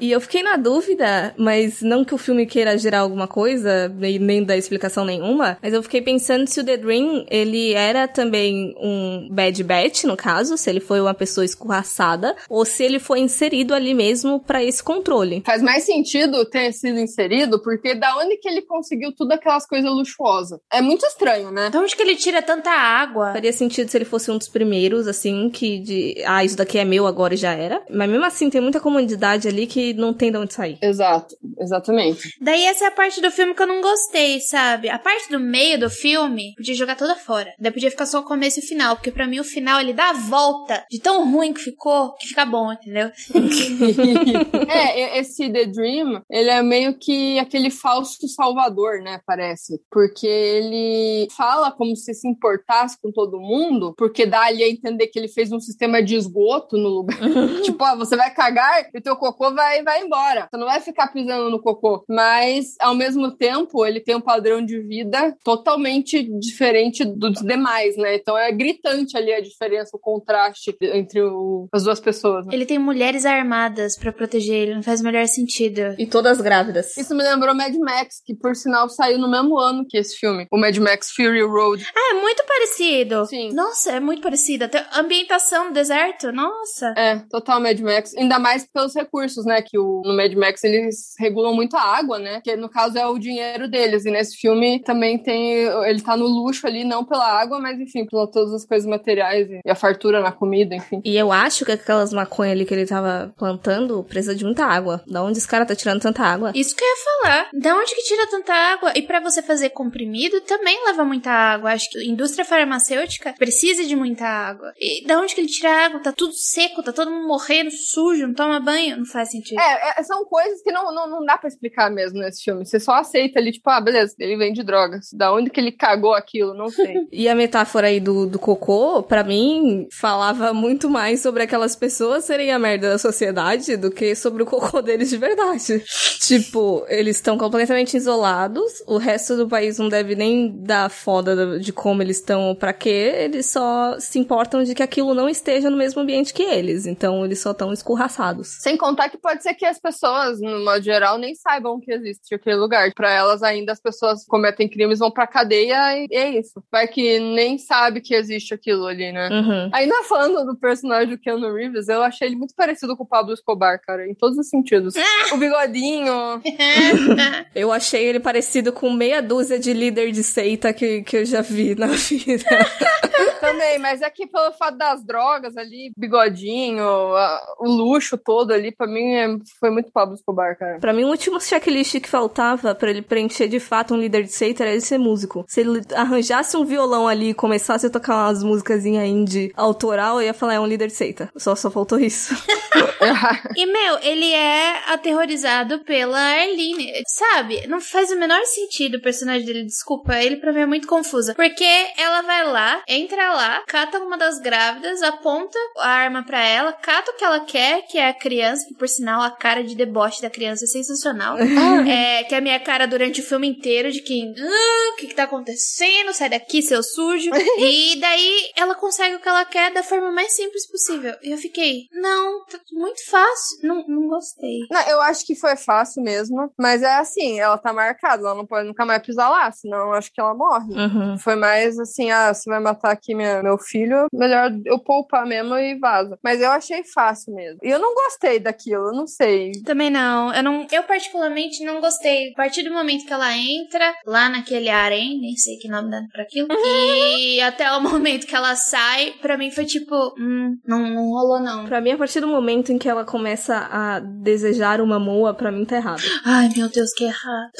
[SPEAKER 3] e eu fiquei na dúvida, mas não que o filme queira gerar alguma coisa, nem dar explicação nenhuma, mas eu fiquei pensando se o The Dream, ele era também um bad bat, no caso, se ele foi uma pessoa escorraçada, ou se ele foi inserido ali mesmo para esse controle.
[SPEAKER 1] Faz mais sentido ter sido inserido, porque da onde que ele conseguiu tudo aquelas coisas luxuosas? É muito estranho, né?
[SPEAKER 2] De onde que ele tira tanta água?
[SPEAKER 3] Faria sentido se ele fosse um dos primeiros, assim, que de, ah, isso daqui é meu agora e já era. Mas mesmo assim, tem muita comunidade ali que não tem de onde sair.
[SPEAKER 1] Exato, exatamente.
[SPEAKER 2] Daí essa é a parte do filme que eu não gostei, sabe? A parte do meio do filme, podia jogar toda fora. Daí podia ficar só o começo e o final, porque para mim o final ele dá a volta de tão ruim que ficou, que fica bom, entendeu?
[SPEAKER 1] é, esse The Dream, ele é meio que aquele falso salvador, né, parece. Porque ele fala como se se importasse com todo mundo, porque dá ali a entender que ele fez um sistema de esgoto no lugar. tipo, ó, você vai cagar e teu cocô vai, vai embora. Você não vai ficar pisando no cocô. Mas, ao mesmo tempo, ele tem um padrão de vida totalmente diferente dos demais, né? Então é gritante ali a diferença, o contraste entre o, as duas pessoas. Né?
[SPEAKER 2] Ele tem mulheres armadas para proteger ele, não faz o melhor sentido.
[SPEAKER 3] E todas grávidas.
[SPEAKER 1] Isso me lembrou Mad Max, que por sinal saiu no mesmo ano que esse filme, o Mad Max Fury Road.
[SPEAKER 2] Ah, é muito parecido.
[SPEAKER 1] Sim.
[SPEAKER 2] Nossa, é muito parecido. Até a ambientação no deserto, nossa.
[SPEAKER 1] É, total Mad Max. Ainda mais pelos recursos, né? Que o, no Mad Max eles regulam muito a água, né? Que no caso é o dinheiro deles. E nesse filme também tem. Ele tá no luxo ali, não pela água, mas enfim, por todas as coisas materiais e a fartura na comida, enfim.
[SPEAKER 3] E eu acho que aquelas maconhas ali que ele tava plantando precisa de muita água. Da onde esse cara tá tirando tanta água?
[SPEAKER 2] Isso que eu ia falar. Da onde que tira tanta água? E para você fazer comprimido também leva muita água. Acho que a indústria farmacêutica precisa de muita água. E da onde que ele tira água? Tá tudo seco, tá todo mundo morrendo, sujo, não toma banho. Não faz sentido.
[SPEAKER 1] É, é são coisas que não, não, não dá para explicar mesmo nesse filme. Você só aceita ali, tipo, ah, beleza, ele vende drogas. Da onde que ele cagou aquilo, não sei.
[SPEAKER 3] e a metáfora aí do, do cocô, para mim, falava muito mais sobre aquelas pessoas serem a merda da sociedade do que sobre o cocô deles de verdade. tipo, eles estão completamente isolados, o resto do país não deve nem dar foda de como eles estão para quê, eles só se importam de que aquilo não esteja no mesmo ambiente que eles, então eles só estão escorraçados.
[SPEAKER 1] Sem contar que pode ser que as pessoas, no modo geral, nem saibam que existe aquele lugar. Para elas ainda, as pessoas pessoas cometem crimes, vão pra cadeia e é isso. Vai que nem sabe que existe aquilo ali, né?
[SPEAKER 3] Uhum.
[SPEAKER 1] Ainda falando do personagem do Keanu Reeves, eu achei ele muito parecido com o Pablo Escobar, cara, em todos os sentidos. o bigodinho.
[SPEAKER 3] Eu achei ele parecido com meia dúzia de líder de seita que, que eu já vi na vida.
[SPEAKER 1] Também, mas é que pelo fato das drogas ali, bigodinho, a- o luxo todo ali, pra mim é- foi muito Pablo Escobar, cara.
[SPEAKER 3] Pra mim, o último checklist que faltava pra ele preencher de fato um líder de seita era ele ser músico. Se ele arranjasse um violão ali e começasse a tocar umas músicas indie autoral, eu ia falar, é um líder de seita. Só, só faltou isso.
[SPEAKER 2] E, meu, ele é aterrorizado pela Arlene. Sabe? Não faz o menor sentido o personagem dele. Desculpa, ele pra mim é muito confusa. Porque ela vai lá, entra lá, cata uma das grávidas, aponta a arma pra ela, cata o que ela quer, que é a criança, que por sinal a cara de deboche da criança é sensacional. é, que é a minha cara durante o filme inteiro de quem. "Ah, o que, que tá acontecendo? Sai daqui, seu sujo. e daí ela consegue o que ela quer da forma mais simples possível. E eu fiquei, não, tá muito fácil. Não, não gostei.
[SPEAKER 1] Não, eu acho que foi fácil mesmo, mas é assim, ela tá marcada, ela não pode nunca mais pisar lá, senão eu acho que ela morre.
[SPEAKER 3] Uhum.
[SPEAKER 1] Foi mais assim, ah, você vai matar aqui minha, meu filho, melhor eu poupar mesmo e vaza. Mas eu achei fácil mesmo. E eu não gostei daquilo, eu não sei.
[SPEAKER 2] Também não. Eu não. Eu particularmente não gostei. A partir do momento que ela entra lá naquele harém, nem sei que nome dá pra aquilo. E até o momento que ela sai, pra mim foi tipo, hum, não, não rolou não.
[SPEAKER 3] Pra mim, a partir do momento em que ela começa a desejar uma moa, pra mim tá errado.
[SPEAKER 2] Ai, meu Deus, que errado.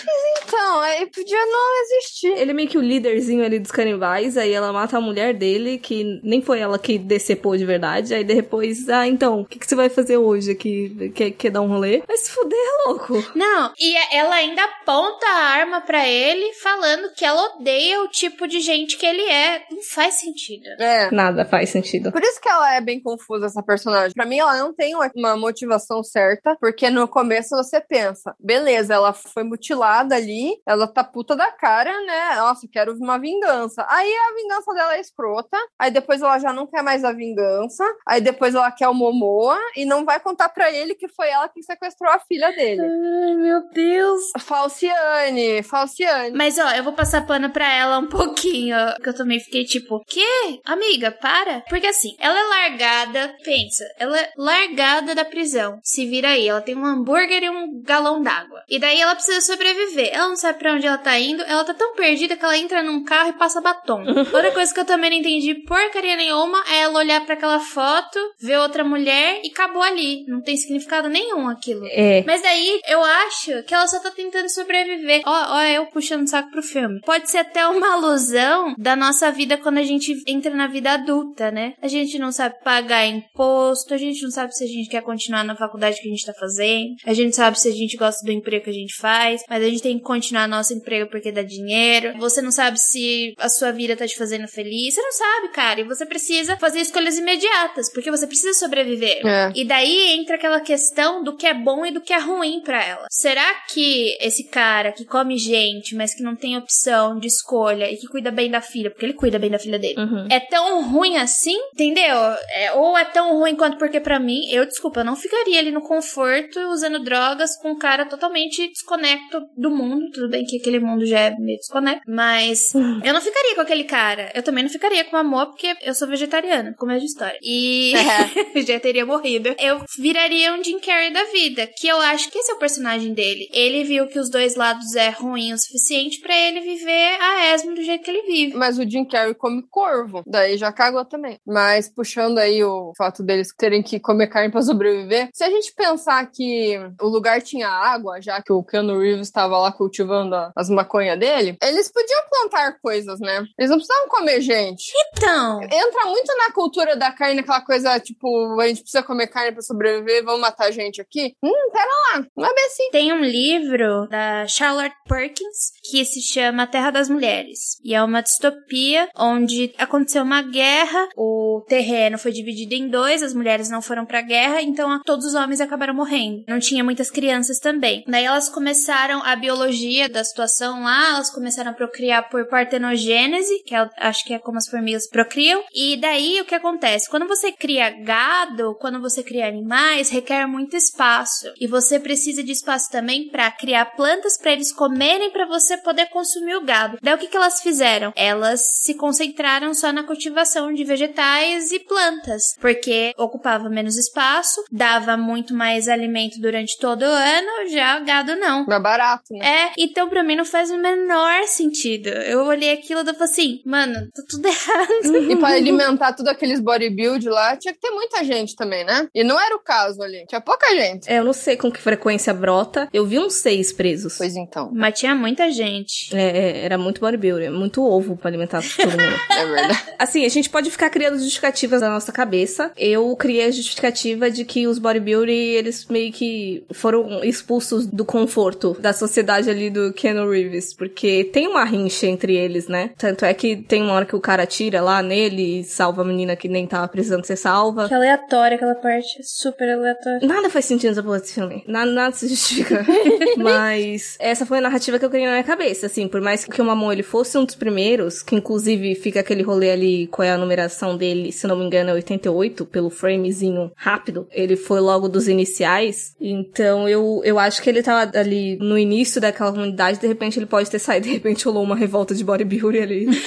[SPEAKER 1] Então, aí podia não existir.
[SPEAKER 3] Ele é meio que o líderzinho ali dos canibais, aí ela mata a mulher dele, que nem foi ela que decepou de verdade, aí depois, ah, então, o que, que você vai fazer hoje aqui? Quer, quer dar um rolê? Vai se fuder, louco!
[SPEAKER 2] Não, e ela ainda aponta a arma pra ele, falando que ela odeia o tipo de gente que ele é. Não faz sentido.
[SPEAKER 1] É.
[SPEAKER 3] Nada faz sentido.
[SPEAKER 1] Por isso que ela é bem confusa, essa personagem. Pra mim, ela não tem uma- motivação certa, porque no começo você pensa, beleza, ela foi mutilada ali, ela tá puta da cara, né? Nossa, quero uma vingança. Aí a vingança dela é escrota, aí depois ela já não quer mais a vingança, aí depois ela quer o Momoa e não vai contar pra ele que foi ela que sequestrou a filha dele.
[SPEAKER 2] Ai, meu Deus.
[SPEAKER 1] Falciane, Falciane.
[SPEAKER 2] Mas ó, eu vou passar pano pra ela um pouquinho, ó, que eu também fiquei tipo, que? Amiga, para. Porque assim, ela é largada, pensa, ela é largada da prisão. Se vira aí, ela tem um hambúrguer e um galão d'água. E daí ela precisa sobreviver. Ela não sabe pra onde ela tá indo, ela tá tão perdida que ela entra num carro e passa batom. Outra coisa que eu também não entendi porcaria nenhuma é ela olhar pra aquela foto, ver outra mulher e acabou ali. Não tem significado nenhum aquilo.
[SPEAKER 3] É.
[SPEAKER 2] Mas daí eu acho que ela só tá tentando sobreviver. Ó, ó, eu puxando o saco pro filme. Pode ser até uma alusão da nossa vida quando a gente entra na vida adulta, né? A gente não sabe pagar imposto, a gente não sabe se a gente quer continuar na faculdade que a gente tá fazendo, a gente sabe se a gente gosta do emprego que a gente faz, mas a gente tem que continuar nosso emprego porque dá dinheiro. Você não sabe se a sua vida tá te fazendo feliz. Você não sabe, cara. E você precisa fazer escolhas imediatas, porque você precisa sobreviver.
[SPEAKER 1] É.
[SPEAKER 2] E daí entra aquela questão do que é bom e do que é ruim pra ela. Será que esse cara que come gente, mas que não tem opção de escolha e que cuida bem da filha, porque ele cuida bem da filha dele,
[SPEAKER 3] Uhum.
[SPEAKER 2] é tão ruim assim? Entendeu? É, ou é tão ruim quanto porque pra mim, eu, desculpa, eu não ficaria ali no conforto usando drogas com um cara totalmente desconecto do mundo. Tudo bem que aquele mundo já é meio desconecto, mas eu não ficaria com aquele cara. Eu também não ficaria com amor porque eu sou vegetariana, começo de história. E já teria morrido. Eu viraria um Jim Carrey da vida, que eu acho que esse é o personagem dele. Ele viu que os dois lados é ruim o suficiente pra ele viver a esmo do jeito que ele vive.
[SPEAKER 1] Mas o Jim Carrey come corvo, daí já cagou também. Mas puxando aí o fato deles terem que comer carne pra sobreviver, se a gente pensar que o lugar tinha água, já que o Keanu Reeves estava lá cultivando as maconhas dele, eles podiam plantar coisas, né? Eles não precisavam comer gente.
[SPEAKER 2] Então,
[SPEAKER 1] Entra muito na cultura da carne, aquela coisa tipo, a gente precisa comer carne pra sobreviver, vamos matar gente aqui. Hum, pera lá, não é bem assim.
[SPEAKER 2] Tem um livro da Charlotte Perkins que se chama Terra das Mulheres. E é uma distopia onde aconteceu uma guerra, o terreno foi dividido em dois, as mulheres não foram pra guerra, então todos os homens acabaram morrendo. Não tinha muitas crianças também. Daí elas começaram a biologia da situação lá, elas começaram a procriar por partenogênese, que é, acho que é como as formigas procriam. E daí o que acontece? Quando você cria gado, quando você cria animais, requer muito espaço. E você precisa de espaço também para criar plantas para eles comerem para você poder consumir o gado. Daí o que, que elas fizeram? Elas se concentraram só na cultivação de vegetais e plantas, porque ocupava menos espaço, dava muito mais alimento durante todo o ano, já gado não.
[SPEAKER 1] Mais barato, né?
[SPEAKER 2] É, então pra mim não faz o menor sentido. Eu olhei aquilo e falei assim, mano, tá tudo errado.
[SPEAKER 1] E pra alimentar tudo aqueles bodybuild lá, tinha que ter muita gente também, né? E não era o caso ali. Tinha pouca gente.
[SPEAKER 3] É, eu não sei com que frequência brota. Eu vi uns seis presos.
[SPEAKER 1] Pois então.
[SPEAKER 2] Mas tinha muita gente.
[SPEAKER 3] É, é, era muito bodybuilder, muito ovo pra alimentar todo mundo.
[SPEAKER 1] É verdade.
[SPEAKER 3] Assim, a gente pode ficar criando justificativas na nossa cabeça. Eu criei a justificativa de que os bodybuilder, eles meio que foram expulsos do conforto da sociedade ali do Keanu Reeves, porque tem uma rincha entre eles, né? Tanto é que tem uma hora que o cara tira lá nele e salva a menina que nem tava precisando ser salva.
[SPEAKER 2] Que aleatória aquela parte, super aleatória.
[SPEAKER 3] Nada faz sentido nessa porra desse filme. Nada, nada se justifica. Mas essa foi a narrativa que eu criei na minha cabeça, assim. Por mais que o Mamon ele fosse um dos primeiros, que inclusive fica aquele rolê ali, qual é a numeração dele, se não me engano é 88, pelo framezinho rápido. Ele foi logo dos iniciais. Então eu, eu acho que ele tava ali no início daquela comunidade, de repente ele pode ter saído, de repente rolou uma revolta de bodybuilder ali. De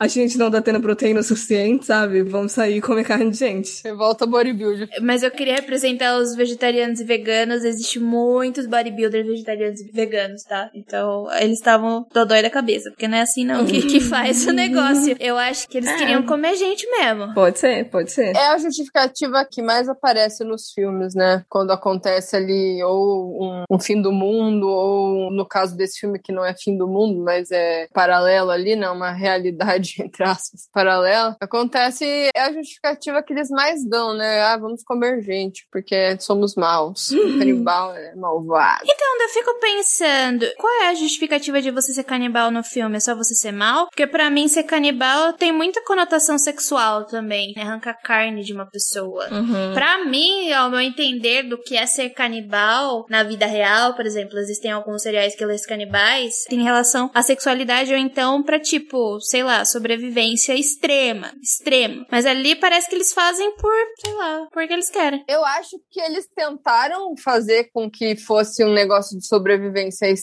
[SPEAKER 3] a gente não tá tendo proteína suficiente, sabe? Vamos sair e comer carne de gente.
[SPEAKER 1] Revolta bodybuilder.
[SPEAKER 2] Mas eu queria representar os vegetarianos e veganos. Existe muitos bodybuilders vegetarianos e veganos, tá? Então, eles estavam dodói da cabeça, porque não é assim não que, que faz o negócio. Eu acho que eles queriam comer gente mesmo.
[SPEAKER 3] Pode ser, pode ser.
[SPEAKER 1] É a justificativa que mais aparece nos filmes, né? Quando acontece ali ou um, um fim do mundo, ou no caso desse filme que não é fim do mundo, mas é paralelo ali, né? Uma realidade, entre aspas, paralela. Acontece, é a justificativa que eles mais dão, né? Ah, vamos comer gente, porque somos maus. O canibal é malvado.
[SPEAKER 2] Então, eu fico pensando, qual é a justificativa de você ser canibal no filme? É só você ser mal? Porque pra mim, ser canibal tem muita conotação sexual também. Né? Arranca carne de uma pessoa.
[SPEAKER 3] Uhum.
[SPEAKER 2] Pra mim, ao meu entender do que é ser canibal na vida real, por exemplo, existem alguns seriais killers canibais, tem relação à sexualidade ou então pra, tipo, sei lá, sobrevivência extrema. Extrema. Mas ali parece que eles fazem por, sei lá, porque eles querem.
[SPEAKER 1] Eu acho que eles tentaram fazer com que fosse um negócio de sobrevivência extrema,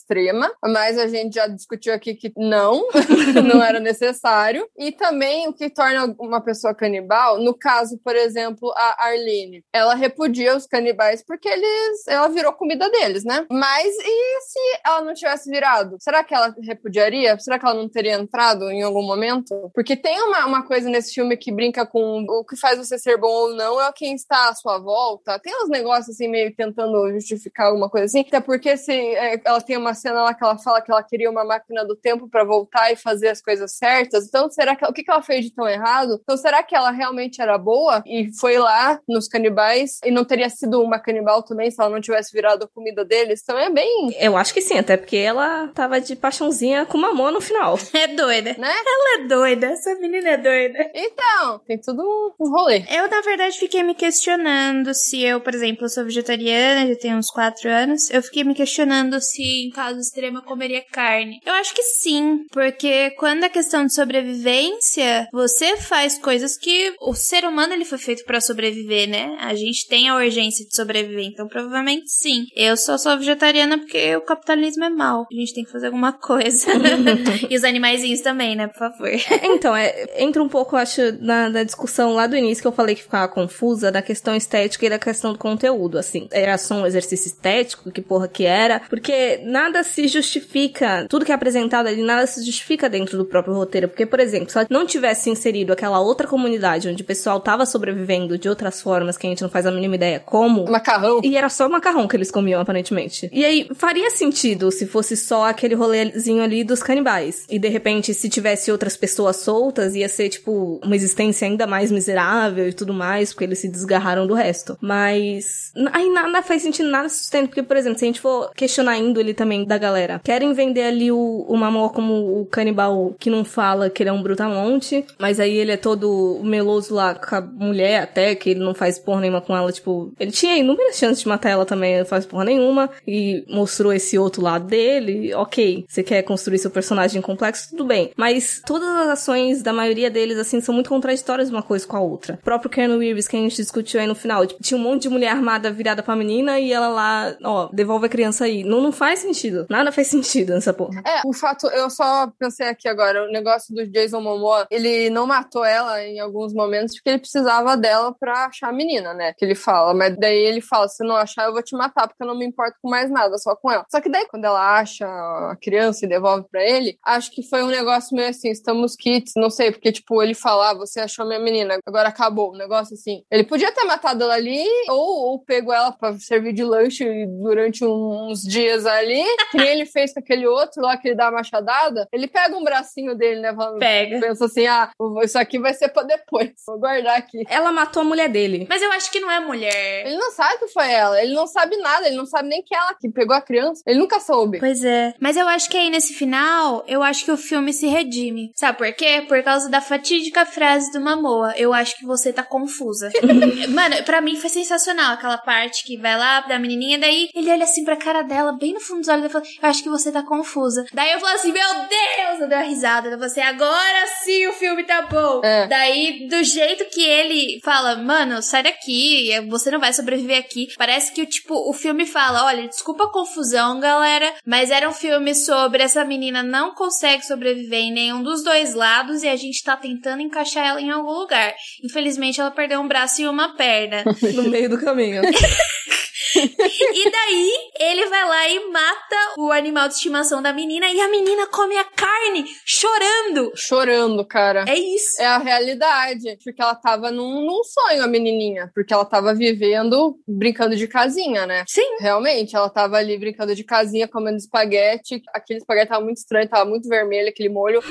[SPEAKER 1] mas a gente já discutiu aqui que não, não era necessário. E também o que torna uma pessoa canibal, no caso, por exemplo, a Arlene, ela repudia os canibais porque eles, ela virou comida deles, né? Mas e se ela não tivesse virado? Será que ela repudiaria? Será que ela não teria entrado em algum momento? Porque tem uma, uma coisa nesse filme que brinca com o que faz você ser bom ou não é quem está à sua volta. Tem uns negócios assim meio tentando justificar alguma coisa assim. Até porque se é, ela tem uma cena lá que ela fala que ela queria uma máquina do tempo para voltar e fazer as coisas certas. Então, será que o que, que ela fez de tão errado? Então, será que ela realmente era boa e foi lá nos canibais e não teria sido uma canibal também se ela não tivesse virado a comida deles? Então é bem,
[SPEAKER 3] Eu acho que sim, até porque ela tava de paixãozinha com mamão no final.
[SPEAKER 2] É doida.
[SPEAKER 1] né?
[SPEAKER 2] Ela é doida. Essa menina é doida.
[SPEAKER 1] Então, tem tudo um- rolê.
[SPEAKER 2] Eu, na verdade, fiquei me questionando se eu, por exemplo, sou vegetariana, já tenho uns 4 anos. Eu fiquei me questionando se, caso extremo, eu comeria carne. Eu acho que sim, porque quando a questão de sobrevivência, você faz coisas que o ser humano ele foi feito pra sobreviver, né? A gente tem a urgência de sobreviver, então provavelmente sim. Eu só sou vegetariana porque o capitalismo é mau. A gente tem que fazer alguma coisa. e os animaizinhos também, né? Por favor.
[SPEAKER 3] Então, é, entra um pouco, acho, na, na discussão lá do início que eu falei que ficava confusa da questão estética e da questão do conteúdo, assim. Era só um exercício estético, que porra que era, porque nada se justifica, tudo que é apresentado ali, nada se justifica dentro do próprio roteiro, porque, por exemplo, se ela não tivesse inserido aquela outra comunidade onde o pessoal tava sobrevivendo de outras formas que a gente não faz a mínima ideia como,
[SPEAKER 1] Macarrão.
[SPEAKER 3] e era só macarrão que eles comiam, aparentemente. E aí, faria sentido se fosse só aquele rolezinho ali dos canibais. E de repente, se tivesse outras pessoas soltas, ia ser, tipo, uma existência ainda mais miserável e tudo mais, porque eles se desgarraram do resto. Mas. Aí nada faz sentido, nada se sustenta. Porque, por exemplo, se a gente for questionar a índole também da galera, querem vender ali o, o Mamor como o canibal que não fala que ele é um brutamonte, mas aí ele é todo meloso lá com a mulher até, que ele não faz porra nenhuma com ela, tipo, ele tinha inúmeras chances de matar ela também, não faz porra nenhuma, e mostrou esse outro lado dele, ok, você quer construir seu personagem complexo, tudo bem. Mas todas as ações da maioria deles, assim, são muito contraditórias uma coisa com a outra. O próprio Keanu Reeves, que a gente discutiu aí no final, tipo, tinha um monte de mulher armada virada pra menina e ela lá, ó, devolve a criança aí. Não, não faz sentido. Nada faz sentido nessa porra.
[SPEAKER 1] É, o fato, eu só pensei aqui agora, o negócio do Jason Momoa, ele não matou ela em alguns momentos porque ele precisava dela pra achar a menina, né? Que ele fala, mas daí ele fala, se não achar eu vou te matar porque eu não me importo com mais nada, só com ela. Só que daí quando ela acha a criança e devolve pra ele, acho que foi um negócio meio assim, estamos kits, não sei, porque tipo, ele fala, ah, você achou minha menina, agora acabou, um negócio assim. Ele podia ter matado ela ali ou, ou pego ela pra servir de lanche durante uns dias ali, que nem ele fez com aquele outro lá que ele dá a machadada. Ele pega um bracinho dele, né?
[SPEAKER 2] Pega.
[SPEAKER 1] Pensa assim, ah, isso aqui vai ser pra depois. Vou guardar aqui.
[SPEAKER 3] Ela matou a mulher dele.
[SPEAKER 2] Mas eu acho que não é mulher.
[SPEAKER 1] Ele não sabe que foi ela, ele não sabe nada, ele não sabe nem que ela que pegou a criança. Ele nunca soube.
[SPEAKER 2] Pois é. Mas eu acho que aí nesse final, eu acho que o filme se redime. Sabe por quê? Por causa da fatídica frase do Mamoa. Eu acho que você tá confusa. Mano, pra mim foi sensacional aquela parte que vai lá da menininha, daí ele olha assim pra cara dela, bem no fundo dos olhos, e fala: Eu acho que você tá confusa. Daí eu falo assim: Meu Deus! Eu dei uma risada. Eu falei assim: Agora sim o filme tá bom.
[SPEAKER 1] É.
[SPEAKER 2] Daí, do jeito que ele fala, mano, sai daqui, você não vai sobreviver aqui. Parece que, tipo, o filme fala: olha, desculpa a confusão, galera, mas era um filme sobre essa menina não consegue sobreviver em nenhum dos dois lados e a gente tá tentando encaixar ela em algum lugar. Infelizmente, ela perdeu um braço e uma perna.
[SPEAKER 3] No meio do caminho.
[SPEAKER 2] e daí, ele vai lá e mata o animal de estimação da menina e a menina come a carne chorando.
[SPEAKER 1] Chorando, cara.
[SPEAKER 2] É isso.
[SPEAKER 1] É a realidade. Porque ela tava num, num sonho, a menininha. Porque ela tava vivendo, brincando de casinha, né?
[SPEAKER 2] Sim.
[SPEAKER 1] Realmente, ela tava ali brincando de casinha, comendo espaguete. Aquele espaguete tava muito estranho, tava muito vermelho, aquele molho.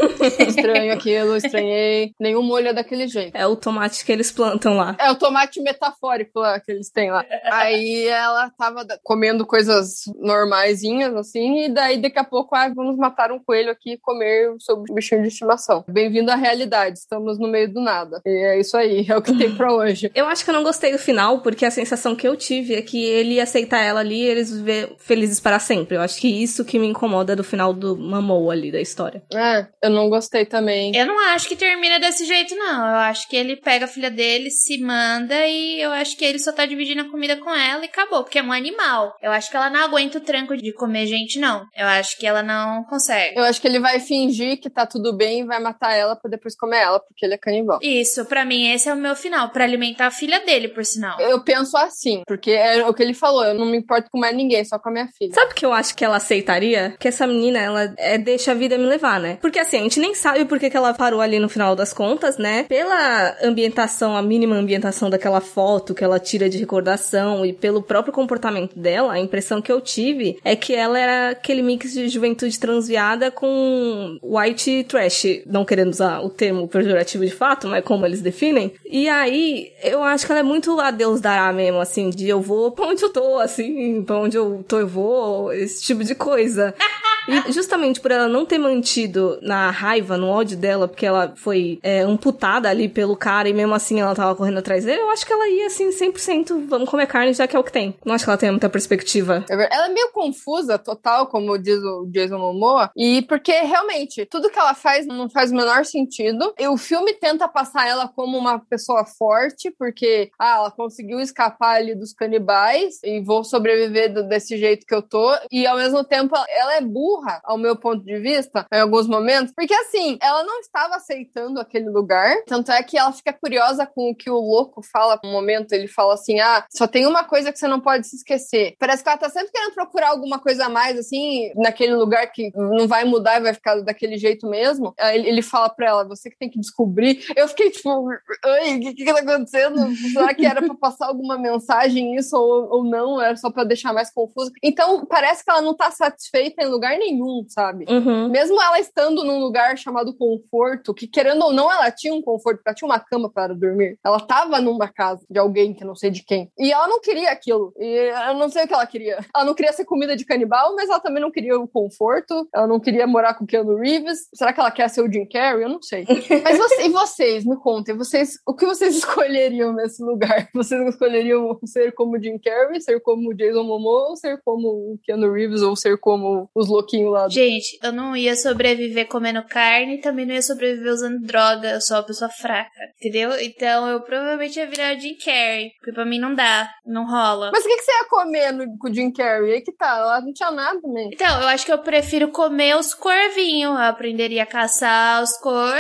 [SPEAKER 1] estranho aquilo, estranhei. Nenhum molho é daquele jeito.
[SPEAKER 3] É o tomate que eles plantam lá.
[SPEAKER 1] É o tomate metafórico lá que eles têm lá. Aí ela tava da- comendo coisas normaisinhas, assim, e daí daqui a pouco, ah, vamos matar um coelho aqui e comer o seu bichinho de estimação. Bem-vindo à realidade, estamos no meio do nada. E é isso aí, é o que tem pra hoje.
[SPEAKER 3] Eu acho que eu não gostei do final, porque a sensação que eu tive é que ele ia aceitar ela ali e eles viver felizes para sempre. Eu acho que isso que me incomoda do final do Mamou ali da história.
[SPEAKER 1] É, eu não gostei também.
[SPEAKER 2] Eu não acho que termina desse jeito, não. Eu acho que ele pega a filha dele, se manda e eu acho que ele só tá dividindo a comida com ela e acabou, porque é um animal. Eu acho que ela não aguenta o tranco de comer gente, não. Eu acho que ela não consegue.
[SPEAKER 1] Eu acho que ele vai fingir que tá tudo bem e vai matar ela pra depois comer ela, porque ele é canibal.
[SPEAKER 2] Isso, pra mim, esse é o meu final, pra alimentar a filha dele, por sinal.
[SPEAKER 1] Eu penso assim, porque é o que ele falou, eu não me importo com mais ninguém, só com a minha filha.
[SPEAKER 3] Sabe o que eu acho que ela aceitaria? Que essa menina, ela é, deixa a vida me levar, né? Porque assim, a gente nem sabe por que que ela parou ali no final das contas, né? Pela ambientação, a mínima ambientação daquela foto que ela tira de recordação e pelo próprio comportamento dela, a impressão que eu tive é que ela era aquele mix de juventude transviada com white trash, não querendo usar o termo pejorativo de fato, mas como eles definem. E aí, eu acho que ela é muito a Deus dará mesmo, assim, de eu vou pra onde eu tô, assim, pra onde eu tô eu vou, esse tipo de coisa. E justamente por ela não ter mantido na raiva, no ódio dela, porque ela foi é, amputada ali pelo cara e mesmo assim ela tava correndo atrás dele, eu acho que ela ia assim, 100%, vamos comer carne já que é o que tem. Não acho que ela tenha muita perspectiva.
[SPEAKER 1] É Ela é meio confusa, total, como diz o Jason Momoa, e porque realmente tudo que ela faz não faz o menor sentido. E o filme tenta passar ela como uma pessoa forte, porque ah, ela conseguiu escapar ali dos canibais e vou sobreviver desse jeito que eu tô. E ao mesmo tempo ela é burra, ao meu ponto de vista, em alguns momentos, porque assim, ela não estava aceitando aquele lugar. Tanto é que ela fica curiosa com o que o louco fala no momento. Ele fala assim: ah, só tem uma coisa que você não pode se esquecer. Parece que ela tá sempre querendo procurar alguma coisa a mais, assim, naquele lugar que não vai mudar e vai ficar daquele jeito mesmo. Aí Ele, fala pra ela: você que tem que descobrir. Eu fiquei tipo: oi, o que, que tá acontecendo? Será que era pra passar alguma mensagem isso ou, ou não? Era só pra deixar mais confuso. Então, parece que ela não tá satisfeita em lugar nenhum nenhum, sabe?
[SPEAKER 3] Uhum.
[SPEAKER 1] Mesmo ela estando num lugar chamado conforto, que querendo ou não, ela tinha um conforto, ela tinha uma cama para dormir. Ela tava numa casa de alguém que não sei de quem. E ela não queria aquilo. E eu não sei o que ela queria. Ela não queria ser comida de canibal, mas ela também não queria o conforto. Ela não queria morar com o Keanu Reeves. Será que ela quer ser o Jim Carrey? Eu não sei. mas você, e vocês, me contem, vocês, o que vocês escolheriam nesse lugar? Vocês escolheriam ser como o Jim Carrey, ser como o Jason Momoa, ou ser como o Keanu Reeves, ou ser como os louquinhos lá? do-
[SPEAKER 2] Gente, eu não ia sobreviver comendo carne, também não ia sobreviver usando droga, eu sou uma pessoa fraca, entendeu? Então eu provavelmente ia virar o Jim Carrey, porque pra mim não dá, não rola.
[SPEAKER 1] Mas o que, que você ia comer no, com o Jim Carrey? Aí que tá, ela não tinha nada também.
[SPEAKER 2] Então, eu acho que eu prefiro comer os corvinhos. Eu aprenderia a caçar os corvos.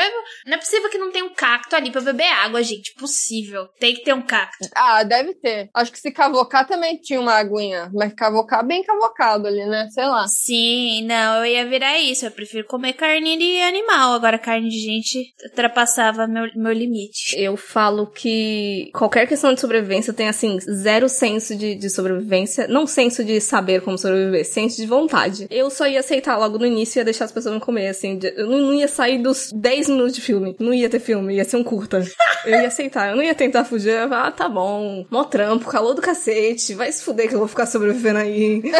[SPEAKER 2] Não é possível que não tenha um cacto ali pra beber água, gente. Possível. Tem que ter um cacto.
[SPEAKER 1] Ah, deve ter. Acho que se cavocar também tinha uma aguinha. Mas cavocar bem cavocado ali, né? Sei lá.
[SPEAKER 2] Sim, não, eu ia virar isso. Eu prefiro comer carne de animal. Agora, carne de gente ultrapassava meu, meu limite.
[SPEAKER 3] Eu falo que qualquer questão de sobrevivência tem, assim, zero senso de, de sobrevivência. Não senso de saber como sobreviver, senso de vontade. Eu só ia aceitar logo no início e ia deixar as pessoas me comer, assim. de- Eu não, não ia sair dos 10 minutos de filme. Não ia ter filme, ia ser um curta. Eu ia aceitar, eu não ia tentar fugir. Eu ia falar, ah, tá bom, mó trampo, calor do cacete, vai se fuder que eu vou ficar sobrevivendo aí.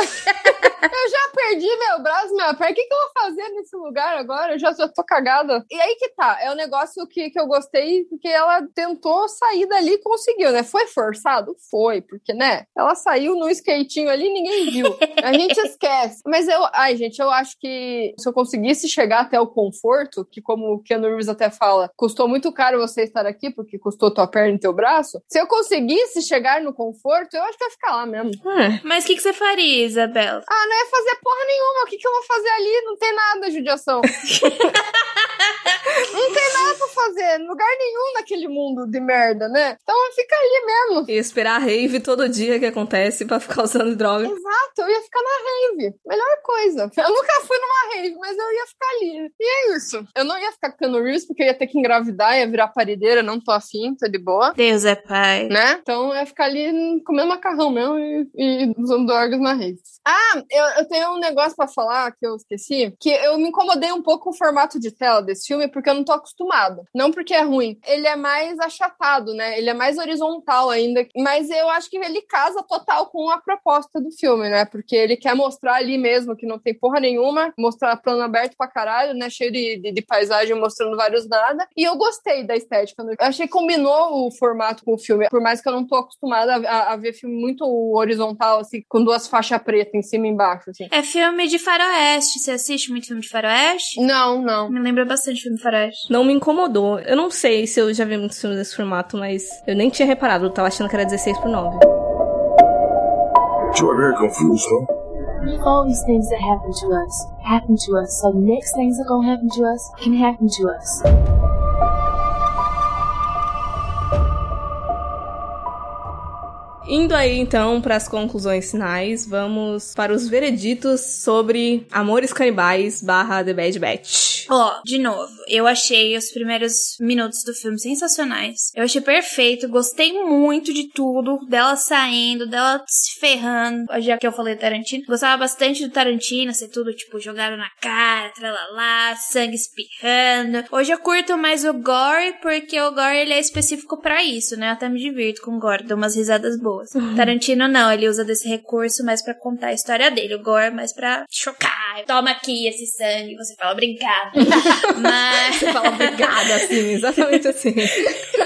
[SPEAKER 1] Eu já perdi meu braço, minha perna. O que, que eu vou fazer nesse lugar agora? Eu já, já tô cagada. E aí que tá. É um negócio que, que eu gostei, porque ela tentou sair dali e conseguiu, né? Foi forçado? Foi, porque, né? Ela saiu no skatinho ali e ninguém viu. A gente esquece. Mas eu, ai, gente, eu acho que se eu conseguisse chegar até o conforto, que como o Keanu Reeves até fala, custou muito caro você estar aqui, porque custou tua perna e teu braço. Se eu conseguisse chegar no conforto, eu acho que ia ficar lá mesmo.
[SPEAKER 3] É.
[SPEAKER 2] Mas o que, que você faria, Isabela?
[SPEAKER 1] Ah, não ia fazer porra nenhuma. O que, que eu vou fazer ali? Não tem nada, judiação. não tem nada pra fazer. Lugar nenhum naquele mundo de merda, né? Então fica ali mesmo.
[SPEAKER 3] E esperar a rave todo dia que acontece pra ficar usando droga.
[SPEAKER 1] Exato, eu ia ficar na rave. Melhor coisa. Eu nunca fui numa rave, mas eu ia ficar ali. E é isso. Eu não ia ficar Keanu Reeves porque eu ia ter que engravidar, ia virar paredeira, não tô afim, tô de boa.
[SPEAKER 2] Deus é pai.
[SPEAKER 1] Né? Então eu ia ficar ali comendo macarrão mesmo e, e usando drogas na rave. Ah, eu, eu tenho um negócio pra falar que eu esqueci, que eu me incomodei um pouco com o formato de tela desse filme porque eu não tô acostumado. Não porque é ruim. Ele é mais achatado, né? Ele é mais horizontal ainda, mas eu acho que ele casa total com a proposta do filme, né? Porque ele quer mostrar ali mesmo que não tem porra nenhuma, mostrar plano aberto pra caralho, né? Cheio de, de, de paisagem mostrando vários nada. E eu gostei da estética. Eu achei que combinou o formato com o filme, por mais que eu não tô acostumada a, a- a ver filme muito horizontal, assim, com duas faixas pretas em cima e embaixo, assim.
[SPEAKER 2] É filme de faroeste. Você assiste muito filme de faroeste?
[SPEAKER 1] Não, não.
[SPEAKER 2] Me lembra bastante filme de faroeste.
[SPEAKER 3] Não me incomodou. Eu não sei se eu já vi muitos filmes desse formato, mas eu nem tinha reparado. Eu tava achando que era 16 por 9.
[SPEAKER 5] You are very confused, huh?
[SPEAKER 6] All these things that happen to us happen to us, so the next things that gonna happen to us can happen to us.
[SPEAKER 3] Indo aí então para as conclusões finais, vamos para os vereditos sobre Amores Canibais barra The Bad Batch.
[SPEAKER 2] Ó, de novo, eu achei os primeiros minutos do filme sensacionais. Eu achei perfeito, gostei muito de tudo, dela saindo, dela se ferrando. Já que eu falei Tarantino, gostava bastante do Tarantino, ser tudo tipo jogado na cara, tralalá, sangue espirrando. Hoje eu curto mais o gore porque o gore ele é específico pra isso, né? Eu até me divirto com o gore, dou umas risadas boas. Tarantino não, ele usa desse recurso mais pra contar a história dele. O gore mais pra chocar. Toma aqui esse sangue, você fala brincado. Mas.
[SPEAKER 3] Você fala obrigada, assim, exatamente assim.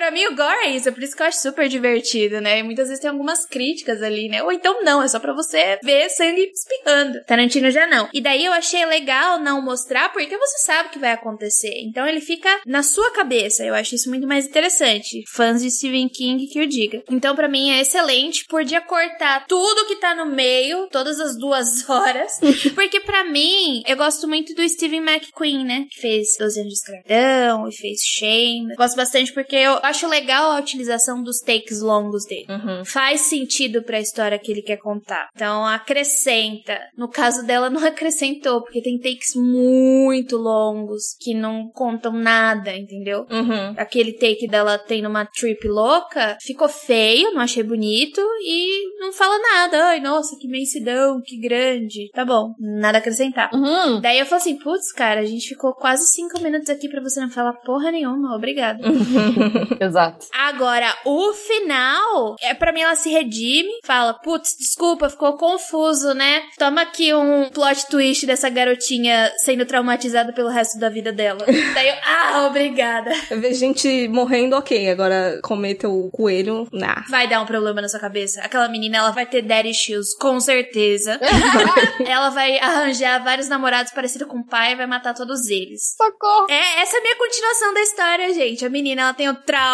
[SPEAKER 2] Pra mim o gore é isso, é por isso que eu acho super divertido, né? E muitas vezes tem algumas críticas ali, né? Ou então não, é só pra você ver sangue espirrando. Tarantino já não. E daí eu achei legal não mostrar, porque você sabe o que vai acontecer. Então ele fica na sua cabeça. Eu acho isso muito mais interessante. Fãs de Stephen King que o diga. Então pra mim é excelente, podia cortar tudo que tá no meio, todas as duas horas. porque pra mim, eu gosto muito do Steven McQueen, né? Que fez 12 anos de escravidão e fez Shame. Gosto bastante porque eu acho acho legal a utilização dos takes longos dele.
[SPEAKER 3] Uhum.
[SPEAKER 2] Faz sentido pra história que ele quer contar. Então acrescenta. No caso dela, não acrescentou, porque tem takes muito longos que não contam nada, entendeu?
[SPEAKER 3] Uhum.
[SPEAKER 2] Aquele take dela tendo uma trip louca ficou feio, não achei bonito e não fala nada. Ai, nossa, que imensidão, que grande. Tá bom, nada a acrescentar.
[SPEAKER 1] Uhum.
[SPEAKER 2] Daí eu falei assim, putz, cara, a gente ficou quase cinco minutos aqui pra você não falar porra nenhuma, obrigada.
[SPEAKER 1] Exato.
[SPEAKER 2] Agora, o final, é para mim ela se redime, fala, putz, desculpa, ficou confuso, né? Toma aqui um plot twist dessa garotinha sendo traumatizada pelo resto da vida dela. Daí eu, ah, obrigada.
[SPEAKER 3] Ver gente morrendo, ok. Agora, comer teu coelho, nah.
[SPEAKER 2] Vai dar um problema na sua cabeça. Aquela menina, ela vai ter daddy issues, com certeza. ela vai arranjar vários namorados parecidos com o pai e vai matar todos eles.
[SPEAKER 1] Socorro.
[SPEAKER 2] É, essa é a minha continuação da história, gente. A menina, ela tem um trauma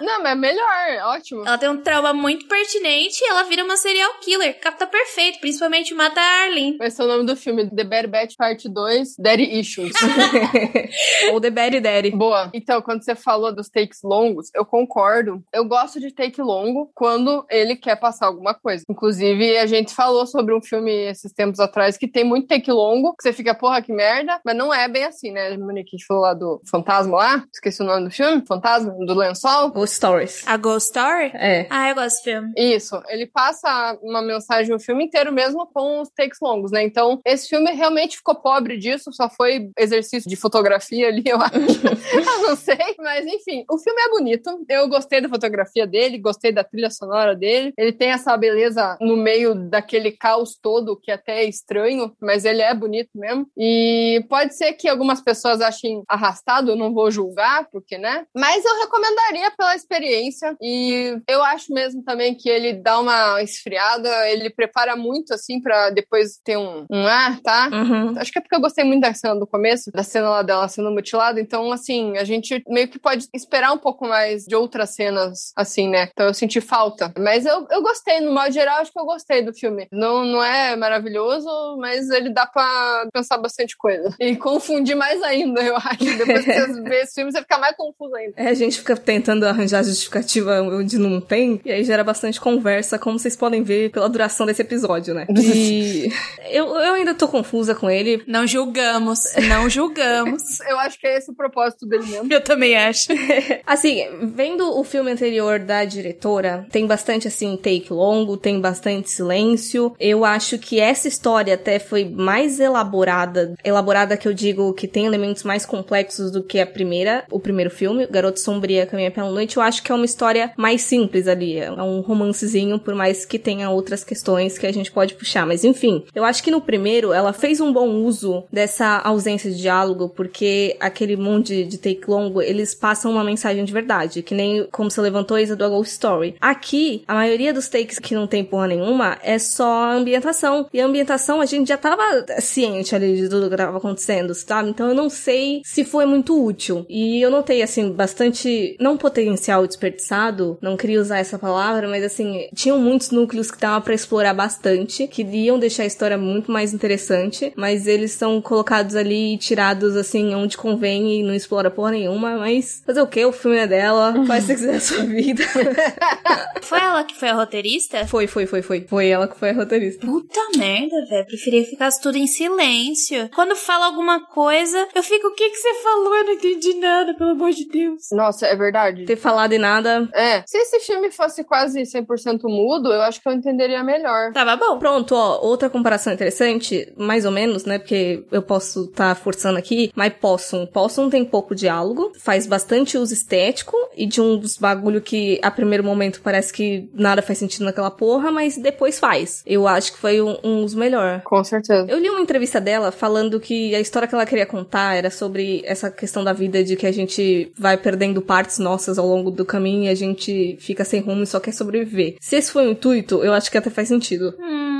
[SPEAKER 1] Não, mas é melhor, ótimo.
[SPEAKER 2] Ela tem um trauma muito pertinente e ela vira uma serial killer. Capta perfeito, principalmente mata a Arlene.
[SPEAKER 1] Vai ser o nome do filme, The Bad Batch Part 2, Daddy Issues.
[SPEAKER 3] Ou The Berry Daddy.
[SPEAKER 1] Boa. Então, quando você falou dos takes longos, eu concordo. Eu gosto de take longo quando ele quer passar alguma coisa. Inclusive, a gente falou sobre um filme esses tempos atrás que tem muito take longo, que você fica, porra, que merda, mas não é bem assim, né? Monique, a gente falou lá do Fantasma lá, esqueci o nome do filme, Fantasma, do lençol.
[SPEAKER 3] Ghost Stories.
[SPEAKER 2] A Ghost Story?
[SPEAKER 3] É.
[SPEAKER 2] Ah, eu gosto desse filme.
[SPEAKER 1] Isso, ele passa uma mensagem o filme inteiro mesmo com os takes longos, né? Então, esse filme realmente ficou pobre disso, só foi exercício de fotografia ali, eu acho. eu não sei, mas enfim, o filme é bonito. Eu gostei da fotografia dele, gostei da trilha sonora dele. Ele tem essa beleza no meio daquele caos todo que até é estranho, mas ele é bonito mesmo. E pode ser que algumas pessoas achem arrastado, eu não vou julgar, porque, né? Mas eu recomendaria pela experiência. E eu acho mesmo também que ele dá uma esfriada, ele prepara muito assim pra depois ter um, um ar, tá?
[SPEAKER 3] Uhum.
[SPEAKER 1] Acho que é porque eu gostei muito da cena do começo, da cena lá dela sendo mutilada. Então, assim, a gente meio que pode esperar um pouco mais de outras cenas, assim, né? Então eu senti falta. Mas eu, eu gostei, no modo geral, acho que eu gostei do filme. Não, não é maravilhoso, mas ele dá pra pensar bastante coisa. E confundir mais ainda, eu acho. Depois que você vê esse filme, você fica mais confuso ainda.
[SPEAKER 3] É, a gente fica tentando arranjar justificativa onde não tem, e aí gera bastante conversa, como vocês podem ver pela duração desse episódio, né? E eu, eu ainda tô confusa com ele.
[SPEAKER 2] Não julgamos, não julgamos.
[SPEAKER 1] Eu acho que é esse o propósito dele mesmo.
[SPEAKER 2] Eu também acho.
[SPEAKER 3] Assim, vendo o filme anterior da diretora, tem bastante, assim, take longo, tem bastante silêncio. Eu acho que essa história até foi mais elaborada. Elaborada que eu digo que tem elementos mais complexos do que a primeira, o primeiro filme, Garoto Sombria Caminha pela Noite. Eu acho que é uma história mais simples ali. É um romancezinho, por mais que tenha outras questões que a gente pode puxar. Mas enfim, eu acho que no primeiro ela fez um bom uso dessa ausência de diálogo, porque aquele monte de take longo, eles passam uma mensagem de verdade, que nem como você levantou Isa do A Ghost Story. Aqui, a maioria dos takes que não tem porra nenhuma é só ambientação. E a ambientação a gente já tava ciente ali de tudo que tava acontecendo, sabe? Então eu não sei se foi muito útil. E eu notei, assim, bastante, não potencial desperdiçado, não queria usar essa palavra, mas assim, tinham muitos núcleos que dava pra explorar bastante, que iam deixar a história muito mais interessante, mas eles são colocados ali e tirados, assim, onde convém e não explora porra nenhuma, mas fazer o que? O filme é dela, faz o que quiser a sua vida.
[SPEAKER 2] Foi ela que foi a roteirista?
[SPEAKER 3] foi, foi, foi, foi. Foi ela que foi a roteirista.
[SPEAKER 2] Puta merda, velho. Preferia que ficasse tudo em silêncio. Quando fala alguma coisa, eu fico, o que que você falou? Eu não entendi nada, pelo amor de Deus.
[SPEAKER 1] Nossa, é verdade.
[SPEAKER 3] Ter falado e nada.
[SPEAKER 1] É, se esse filme fosse quase 100% mudo, eu acho que eu entenderia melhor.
[SPEAKER 2] Tava bom.
[SPEAKER 3] Pronto, ó, outra comparação interessante, mais ou menos, né? Porque eu posso estar forçando aqui, mas Possum. Possum tem pouco diálogo, faz bastante uso estético e de uns bagulho que a primeiro momento parece que nada faz sentido naquela porra, mas depois faz. Eu acho que foi um, um dos melhores.
[SPEAKER 1] Com certeza.
[SPEAKER 3] Eu li uma entrevista dela falando que a história que ela queria contar era sobre essa questão da vida de que a gente vai perdendo partes nossas ao longo do caminho e a gente fica sem rumo e só quer sobreviver. Se esse foi o intuito, eu acho que até faz sentido.
[SPEAKER 2] Hum,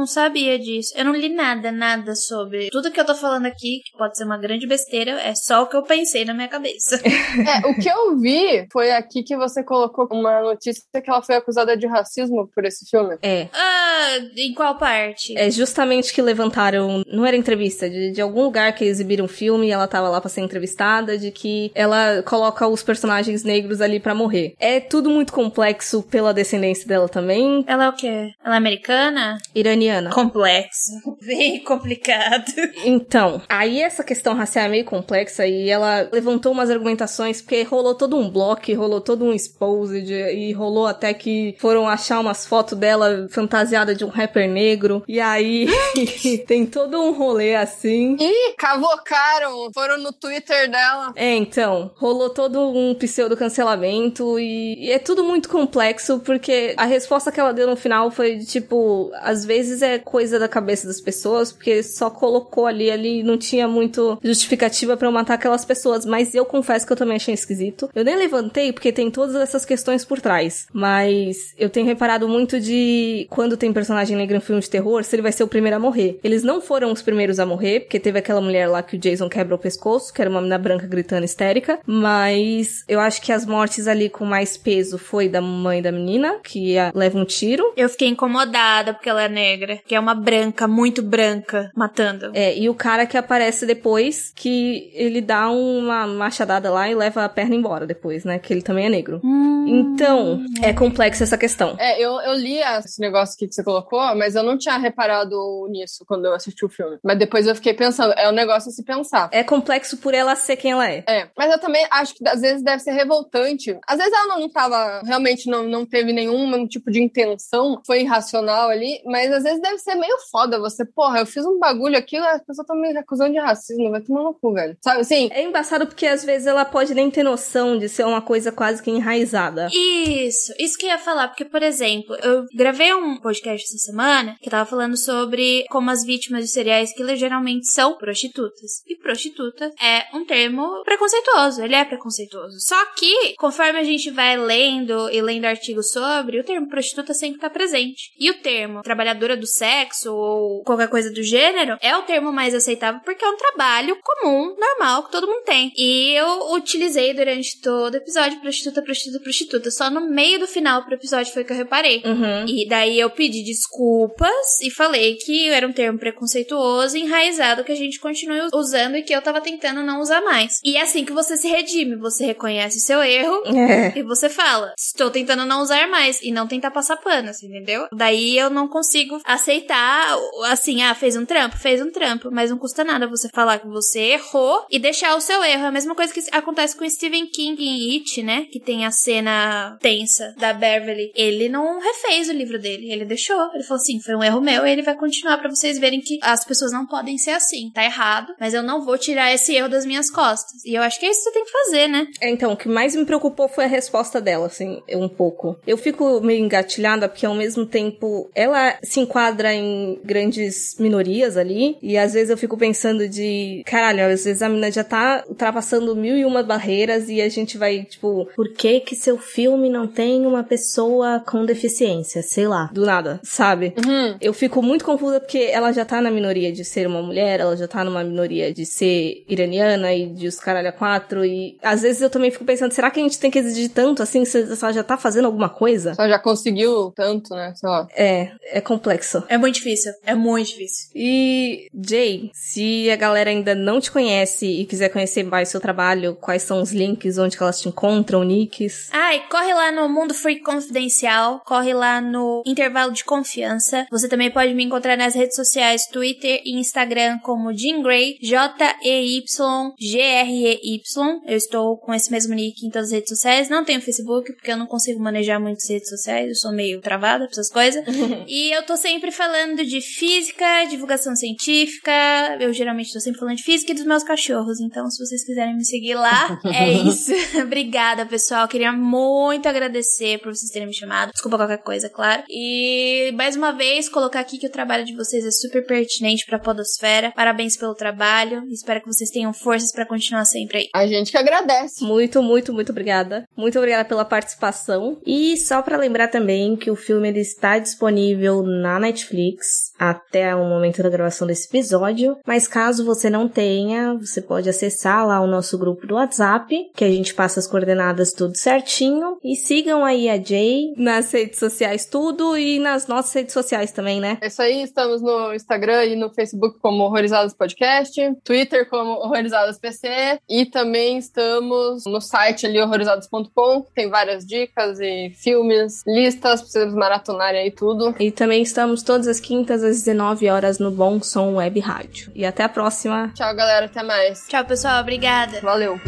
[SPEAKER 2] não sabia disso. Eu não li nada, nada sobre. Tudo que eu tô falando aqui, que pode ser uma grande besteira, é só o que eu pensei na minha cabeça.
[SPEAKER 1] É, o que eu vi foi aqui que você colocou uma notícia que ela foi acusada de racismo por esse filme.
[SPEAKER 3] É.
[SPEAKER 2] ah, em qual parte?
[SPEAKER 3] É justamente que levantaram, não era entrevista, de, de algum lugar que exibiram um filme e ela tava lá pra ser entrevistada, de que ela coloca os personagens negros ali pra morrer. É tudo muito complexo pela descendência dela também.
[SPEAKER 2] Ela é o quê? Ela é americana?
[SPEAKER 3] Iraniana.
[SPEAKER 2] Complexo. Bem complicado.
[SPEAKER 3] Então, aí essa questão racial é meio complexa e ela levantou umas argumentações porque rolou todo um bloco, rolou todo um exposed e rolou até que foram achar umas fotos dela fantasiada de um rapper negro e aí tem todo um rolê assim.
[SPEAKER 1] Ih, cavocaram, foram no Twitter dela.
[SPEAKER 3] É, então, rolou todo um pseudo cancelamento e, e é tudo muito complexo porque a resposta que ela deu no final foi de, tipo, às vezes é coisa da cabeça das pessoas porque só colocou ali, ali não tinha muito justificativa pra eu matar aquelas pessoas, mas eu confesso que eu também achei esquisito. Eu nem levantei porque tem todas essas questões por trás, mas eu tenho reparado muito de quando tem personagem negro em filme de terror, se ele vai ser o primeiro a morrer. Eles não foram os primeiros a morrer, porque teve aquela mulher lá que o Jason quebra o pescoço, que era uma menina branca gritando histérica, mas eu acho que as mortes ali com mais peso foi da mãe da menina, que leva um tiro.
[SPEAKER 2] Eu fiquei incomodada porque ela é negra. Que é uma branca, muito branca, matando.
[SPEAKER 3] É, e o cara que aparece depois, que ele dá uma machadada lá e leva a perna embora depois, né? Que ele também é negro. Então, é complexa essa questão.
[SPEAKER 1] É, eu, eu li esse negócio aqui que você colocou, mas eu não tinha reparado nisso quando eu assisti o filme. Mas depois eu fiquei pensando, é um negócio a se pensar.
[SPEAKER 3] É complexo por ela ser quem ela é.
[SPEAKER 1] É, mas eu também acho que às vezes deve ser revoltante. Às vezes ela não tava, realmente não, não teve nenhum tipo de intenção, foi irracional ali, mas às vezes deve ser meio foda você, porra, eu fiz um bagulho aqui, as pessoas estão me acusando de racismo, vai tomar no cu, velho. Sabe assim?
[SPEAKER 3] É embaçado porque às vezes ela pode nem ter noção de ser uma coisa quase que enraizada.
[SPEAKER 2] Isso, isso que eu ia falar, porque, por exemplo, eu gravei um podcast essa semana que tava falando sobre como as vítimas de seriais killers geralmente são prostitutas. E prostituta é um termo preconceituoso, ele é preconceituoso. Só que, conforme a gente vai lendo e lendo artigos sobre, o termo prostituta sempre tá presente. E o termo trabalhadora do sexo ou qualquer coisa do gênero é o termo mais aceitável porque é um trabalho comum, normal, que todo mundo tem. E eu utilizei durante todo o episódio prostituta, prostituta, prostituta. Só no meio do final pro episódio foi que eu reparei.
[SPEAKER 3] Uhum.
[SPEAKER 2] E daí eu pedi desculpas e falei que era um termo preconceituoso, enraizado, que a gente continue usando e que eu tava tentando não usar mais. E é assim que você se redime, você reconhece seu erro
[SPEAKER 3] É.
[SPEAKER 2] e você fala, estou tentando não usar mais e não tentar passar pano, assim, entendeu? Daí eu não consigo aceitar, assim, ah, fez um trampo, fez um trampo, mas não custa nada você falar que você errou e deixar o seu erro. É a mesma coisa que acontece com Stephen King em It, né? Que tem a cena tensa da Beverly. Ele não refez o livro dele, ele deixou. Ele falou assim, foi um erro meu e ele vai continuar pra vocês verem que as pessoas não podem ser assim. Tá errado, mas eu não vou tirar esse erro das minhas costas. E eu acho que é isso que você tem que fazer, né?
[SPEAKER 3] É, então, o que mais me preocupou foi a resposta dela, assim, um pouco. Eu fico meio engatilhada porque, ao mesmo tempo, ela se enquadra em grandes minorias ali, e às vezes eu fico pensando de, caralho, às vezes a mina já tá ultrapassando mil e uma barreiras e a gente vai, tipo, por que que seu filme não tem uma pessoa com deficiência? Sei lá, do nada, sabe?
[SPEAKER 1] Uhum.
[SPEAKER 3] Eu fico muito confusa porque ela já tá na minoria de ser uma mulher, ela já tá numa minoria de ser iraniana e de os caralho a quatro, e às vezes eu também fico pensando, será que a gente tem que exigir tanto assim se ela já tá fazendo alguma coisa?
[SPEAKER 1] Só já conseguiu tanto, né? Sei lá.
[SPEAKER 3] É, é complexo.
[SPEAKER 2] É muito difícil. É muito difícil.
[SPEAKER 3] E, Jay, se a galera ainda não te conhece e quiser conhecer mais seu trabalho, quais são os links, onde que elas te encontram, nicks?
[SPEAKER 2] Ai, corre lá no Mundo Freak Confidencial, corre lá no Intervalo de Confiança. Você também pode me encontrar nas redes sociais, Twitter e Instagram como Jean Grey, J-E-Y-G-R-E-Y. Eu estou com esse mesmo nick em todas as redes sociais. Não tenho Facebook, porque eu não consigo manejar muitas redes sociais, eu sou meio travada pra essas coisas. e eu tô sempre falando de física, divulgação científica. Eu geralmente tô sempre falando de física e dos meus cachorros. Então, se vocês quiserem me seguir lá, é isso. Obrigada, pessoal. Queria muito agradecer por vocês terem me chamado. Desculpa qualquer coisa, claro. E mais uma vez, colocar aqui que o trabalho de vocês é super pertinente pra Podosfera. Parabéns pelo trabalho. Espero que vocês tenham forças pra continuar sempre aí.
[SPEAKER 1] A gente que agradece.
[SPEAKER 3] Muito, muito, muito obrigada. Muito obrigada pela participação. E só pra lembrar também que o filme ele está disponível na Netflix até o momento da gravação desse episódio. Mas caso você não tenha, você pode acessar lá o nosso grupo do WhatsApp, que a gente passa as coordenadas tudo certinho. E sigam aí a Jay nas redes sociais, tudo, e nas nossas redes sociais também, né?
[SPEAKER 1] É isso aí, estamos no Instagram e no Facebook como Horrorizadas Podcast, Twitter como Horrorizadas PC e também estamos no site ali horrorizadas.com, que tem várias dicas e filmes, listas pra vocês maratonarem aí tudo.
[SPEAKER 3] E também estamos todas as quintas às 19 horas no Bom Som Web Rádio. E até a próxima.
[SPEAKER 1] Tchau, galera, até mais.
[SPEAKER 2] Tchau, pessoal. Obrigada.
[SPEAKER 1] Valeu.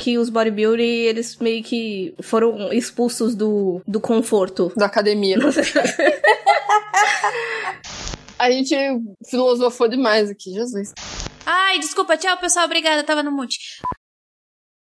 [SPEAKER 3] Que os bodybuilding, eles meio que foram expulsos do, do conforto.
[SPEAKER 1] Da academia. A gente filosofou demais aqui, Jesus.
[SPEAKER 2] Ai, desculpa. Tchau, pessoal. Obrigada. Tava no mute.